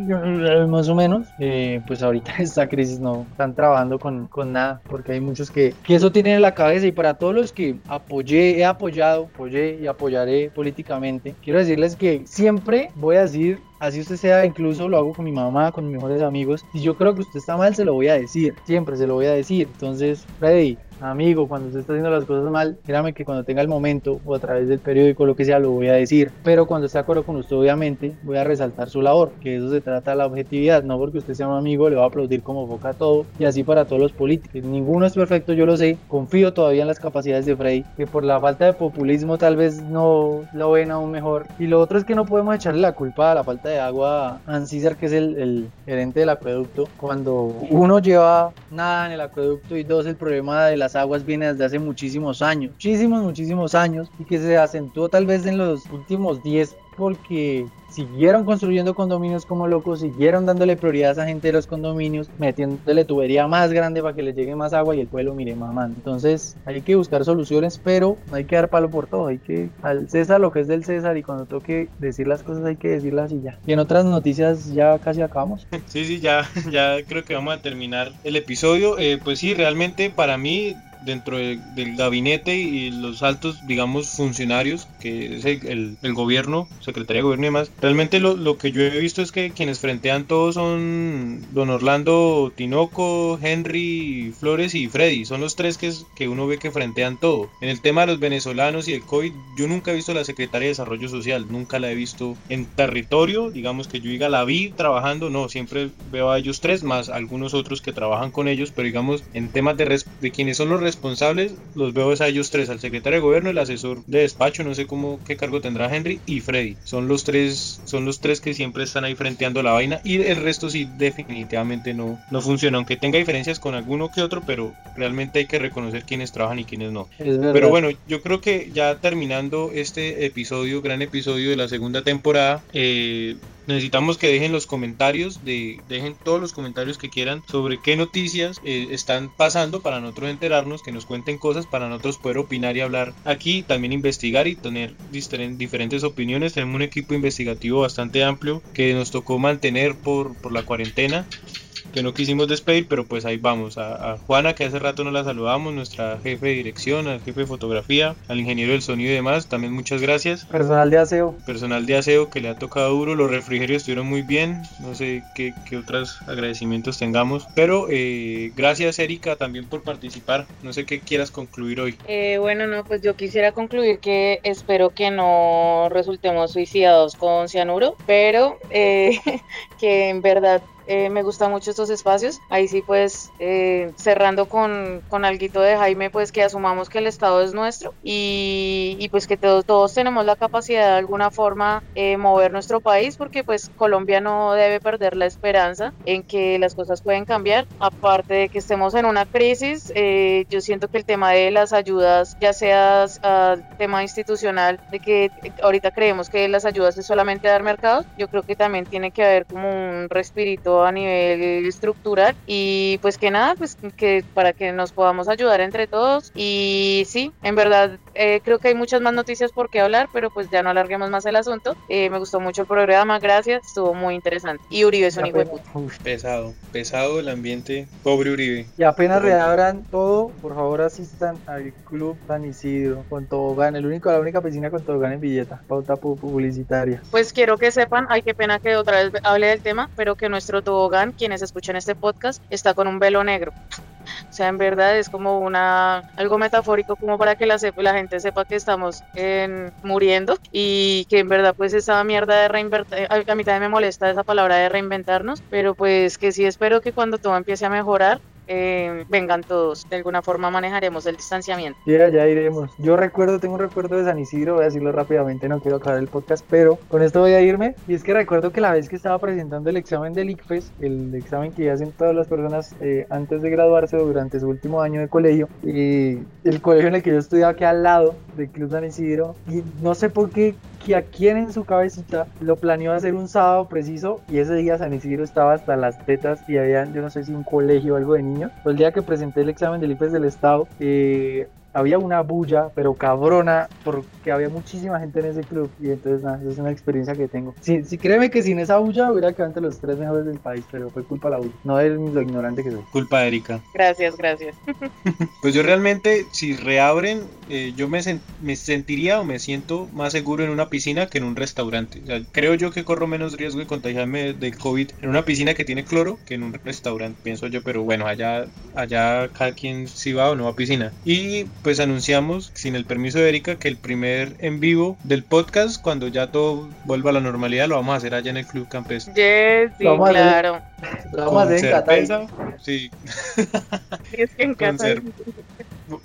más o menos, eh, pues ahorita esta crisis no están trabajando con, con nada, porque hay muchos que, que eso tienen en la cabeza y para todos los que apoyé, he apoyado, apoyé y apoyaré políticamente, quiero decirles que siempre voy a decir así usted sea, incluso lo hago con mi mamá, con mis mejores amigos. Si yo creo que usted está mal, se lo voy a decir, siempre se lo voy a decir. Entonces, Freddy, amigo, cuando usted está haciendo las cosas mal, créame que cuando tenga el momento o a través del periódico, lo que sea, lo voy a decir. Pero cuando esté de acuerdo con usted, obviamente, voy a resaltar su labor, que eso se trata la objetividad, no porque usted sea un amigo, le va a aplaudir como boca a todo y así para todos los políticos. Ninguno es perfecto, yo lo sé, confío todavía en las capacidades de Frey, que por la falta de populismo tal vez no lo ven aún mejor. Y lo otro es que no podemos echarle la culpa a la falta de agua a Ancísar, que es el, el gerente del acueducto, cuando uno lleva nada en el acueducto y dos, el problema de aguas viene desde hace muchísimos años, muchísimos, muchísimos años y que se acentuó tal vez en los últimos 10 porque siguieron construyendo condominios como locos, siguieron dándole prioridad a esa gente de los condominios, metiéndole tubería más grande para que les llegue más agua y el pueblo mire mamando. Entonces hay que buscar soluciones, pero no hay que dar palo por todo, hay que al César lo que es del César y cuando toque decir las cosas hay que decirlas y ya. Y en otras noticias ya casi acabamos. Sí, sí, ya, ya creo que vamos a terminar el episodio. Eh, pues sí, realmente para mí dentro del gabinete y los altos, digamos, funcionarios, que es el, el, gobierno, Secretaría de Gobierno y demás, realmente lo, lo, que yo he visto es que quienes frentean todos son don Orlando Tinoco, Henry Flores y Freddy. Son los tres que, que uno ve que frentean todo. En el tema de los venezolanos y el COVID, yo nunca he visto la Secretaría de Desarrollo Social, nunca la he visto en territorio, digamos que yo diga la vi trabajando, no, siempre veo a ellos tres, más algunos otros que trabajan con ellos, pero digamos en temas de, de quienes son los responsables los veo a ellos tres, al secretario de gobierno, el asesor de despacho, no sé cómo qué cargo tendrá Henry y Freddy. Son los tres, son los tres que siempre están ahí frenteando la vaina y el resto sí definitivamente no, no funciona, aunque tenga diferencias con alguno que otro, pero realmente hay que reconocer quiénes trabajan y quiénes no. Pero bueno, yo creo que ya terminando este episodio, gran episodio de la segunda temporada, eh, necesitamos que dejen los comentarios, de, dejen todos los comentarios que quieran sobre qué noticias eh, están pasando para nosotros enterarnos, que nos cuenten cosas para nosotros poder opinar y hablar aquí, también investigar y tener diferentes opiniones. Tenemos un equipo investigativo bastante amplio que nos tocó mantener por, por la cuarentena que no quisimos despedir, pero pues ahí vamos. A, Juana, que hace rato no la saludamos, nuestra jefe de dirección, al jefe de fotografía, al ingeniero del sonido y demás, también muchas gracias. Personal de aseo. Personal de aseo que le ha tocado duro, los refrigerios estuvieron muy bien, no sé qué, qué otros agradecimientos tengamos, pero eh, gracias Erika también por participar, no sé qué quieras concluir hoy. Eh, bueno, no, pues yo quisiera concluir que espero que no resultemos suicidados con cianuro, pero eh, que en verdad eh, me gustan mucho estos espacios. Ahí sí, pues, eh, cerrando con, con algo de Jaime, pues que asumamos que el Estado es nuestro y, y pues que todos, todos tenemos la capacidad de alguna forma eh, mover nuestro país, porque pues Colombia no debe perder la esperanza en que las cosas pueden cambiar. Aparte de que estemos en una crisis, yo siento que el tema de las ayudas, ya sea al tema institucional, de que ahorita creemos que las ayudas es solamente dar mercado, yo creo que también tiene que haber como un respirito a nivel estructural y pues que nada, pues que para que nos podamos ayudar entre todos y sí, en verdad eh, creo que hay muchas más noticias por qué hablar, pero pues ya no alarguemos más el asunto. Eh, me gustó mucho el programa, gracias, estuvo muy interesante. Y Uribe es un hijo de puta. Pesado, pesado el ambiente, pobre Uribe. Y apenas reabran todo, por favor asistan al Club San Isidro con tobogán, el único, la única piscina con tobogán en billeta, pauta publicitaria. Pues quiero que sepan, ay qué pena que otra vez hable del tema, pero que nuestro tobogán, quienes escuchan este podcast, está con un velo negro. O sea, en verdad es como una algo metafórico como para que la, la gente sepa que estamos en, muriendo y que en verdad pues esa mierda de reinventar, a mí también me molesta esa palabra de reinventarnos, pero pues que sí espero que cuando todo empiece a mejorar eh, vengan todos. De alguna forma manejaremos el distanciamiento. Ya, iremos. Yo recuerdo, tengo un recuerdo de San Isidro, voy a decirlo rápidamente, no quiero acabar el podcast, pero con esto voy a irme. Y es que recuerdo que la vez que estaba presentando el examen del ICFES, el examen que hacen todas las personas eh, antes de graduarse o durante su último año de colegio, y el colegio en el que yo estudiaba aquí al lado del Club San Isidro, y no sé por qué que a quien en su cabecita lo planeó hacer un sábado preciso y ese día San Isidro estaba hasta las tetas y había, yo no sé si un colegio o algo de niños. Fue el día que presenté el examen del IPES del Estado. Eh, había una bulla, pero cabrona, porque había muchísima gente en ese club y entonces nada, es una experiencia que tengo. Si, si créeme que sin esa bulla hubiera quedado entre los tres mejores del país, pero fue culpa de la bulla, no de lo ignorante que soy. Culpa de Erika. Gracias, gracias. pues yo realmente, si reabren, eh, yo me, me sentiría o me siento más seguro en una piscina que en un restaurante. O sea, creo yo que corro menos riesgo de contagiarme del COVID en una piscina que tiene cloro que en un restaurante, pienso yo, pero bueno, allá, allá cada quien si va o no va a piscina. Y pues anunciamos, sin el permiso de Erika, que el primer en vivo del podcast, cuando ya todo vuelva a la normalidad, lo vamos a hacer allá en el Club Campestre. Yes, sí, claro. Lo vamos a hacer en cerveza, sí. Es que en casa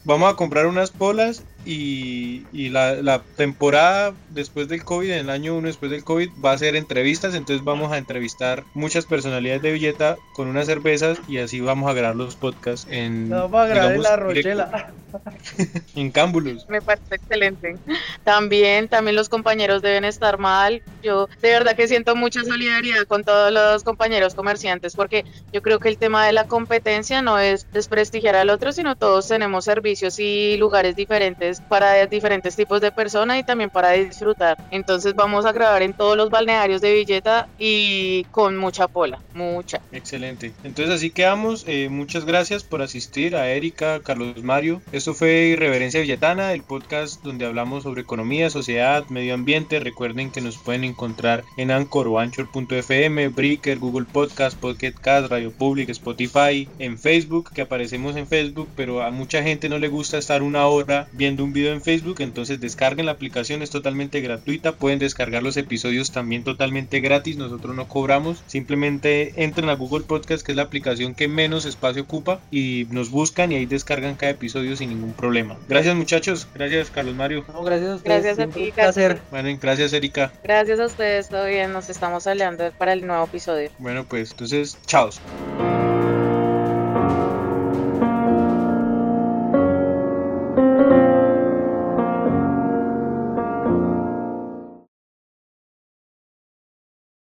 Vamos a comprar unas polas y, y la, la temporada después del COVID, en el año 1 después del COVID, va a ser entrevistas. Entonces vamos a entrevistar muchas personalidades de Villeta con unas cervezas y así vamos a grabar los podcasts en, No vamos a grabar digamos, la Rochela. en Cámbulos. Me parece excelente. También, también los compañeros deben estar mal. Yo de verdad que siento mucha solidaridad con todos los compañeros comerciantes porque yo creo que el tema de la competencia no es desprestigiar al otro, sino todos tenemos servicios y lugares diferentes para diferentes tipos de personas y también para disfrutar. Entonces vamos a grabar en todos los balnearios de Villeta y con mucha pola, mucha. Excelente. Entonces así quedamos. Eh, muchas gracias por asistir a Erika, Carlos Mario. Esto fue Irreverencia Villetana, el podcast donde hablamos sobre economía, sociedad, medio ambiente. Recuerden que nos pueden encontrar en Anchor o Anchor.fm, Breaker, Google Podcast, Pocket Cast, Radio Public, Spotify, en Facebook, que aparecemos en Facebook, pero a mucha gente no le gusta estar una hora viendo un video en Facebook, entonces descarguen la aplicación, es totalmente gratuita. Pueden descargar los episodios también totalmente gratis, nosotros no cobramos. Simplemente entren a Google Podcast, que es la aplicación que menos espacio ocupa, y nos buscan y ahí descargan cada episodio sin ningún problema. Gracias muchachos, gracias Carlos Mario. No, gracias a ustedes. Gracias a ti, un placer. Bueno, gracias Erika. Gracias a ustedes, todo bien, nos estamos hablando para el nuevo episodio. Bueno, pues entonces, chao.